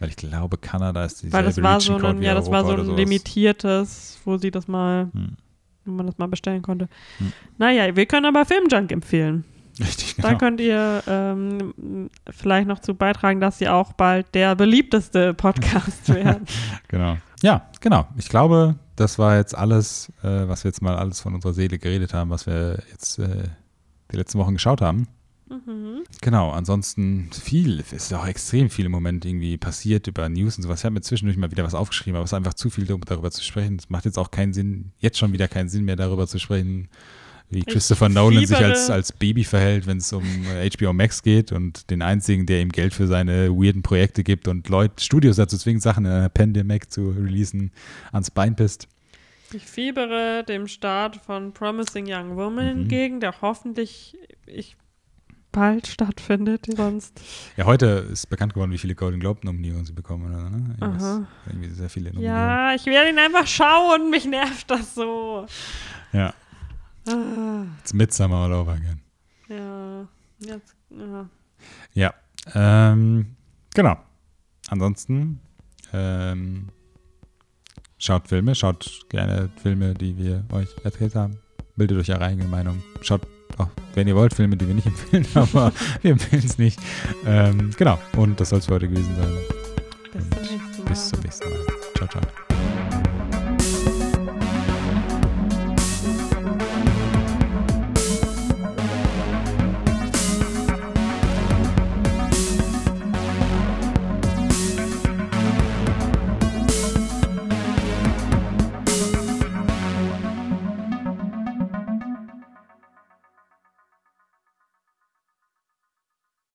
weil ich glaube, Kanada ist dieselbe Weil das war so ein, ja, das war so ein limitiertes, wo sie das mal, Hm. wo man das mal bestellen konnte. Hm. Naja, wir können aber Filmjunk empfehlen. Richtig, Da genau. könnt ihr ähm, vielleicht noch zu beitragen, dass sie auch bald der beliebteste Podcast werden. genau. Ja, genau. Ich glaube, das war jetzt alles, äh, was wir jetzt mal alles von unserer Seele geredet haben, was wir jetzt äh, die letzten Wochen geschaut haben. mhm. Genau, ansonsten viel, es ist auch extrem viel im Moment irgendwie passiert über News und sowas. Ich habe mir zwischendurch mal wieder was aufgeschrieben, aber es ist einfach zu viel darüber zu sprechen. Es macht jetzt auch keinen Sinn, jetzt schon wieder keinen Sinn mehr darüber zu sprechen, wie Christopher Nolan sich fiebere- als, als Baby verhält, wenn es um äh, HBO Max geht und den einzigen, der ihm Geld für seine weirden Projekte gibt und Leute, Studios dazu zwingt, Sachen in einer Pandemic zu releasen, ans Bein pisst. Ich fiebere dem Start von Promising Young Woman Mhm. entgegen, der hoffentlich ich bald stattfindet, sonst. Ja, heute ist bekannt geworden, wie viele Golden Globe-Nominierungen sie bekommen. Oder, ne? Aha. Irgendwie sehr viele Nominierungen. Ja, ich werde ihn einfach schauen, mich nervt das so. ja. Ah, It's Midsummer all over again. ja, jetzt, ja. Ja, ähm, genau. Ansonsten ähm, schaut Filme, schaut gerne Filme, die wir euch erzählt haben. Bildet euch eure eigene Meinung. Schaut auch, wenn ihr wollt, Filme, die wir nicht empfehlen, aber wir empfehlen es nicht. Ähm, genau, und das soll es für heute gewesen sein. Bis zum. Bis zum nächsten Mal. Ciao, ciao.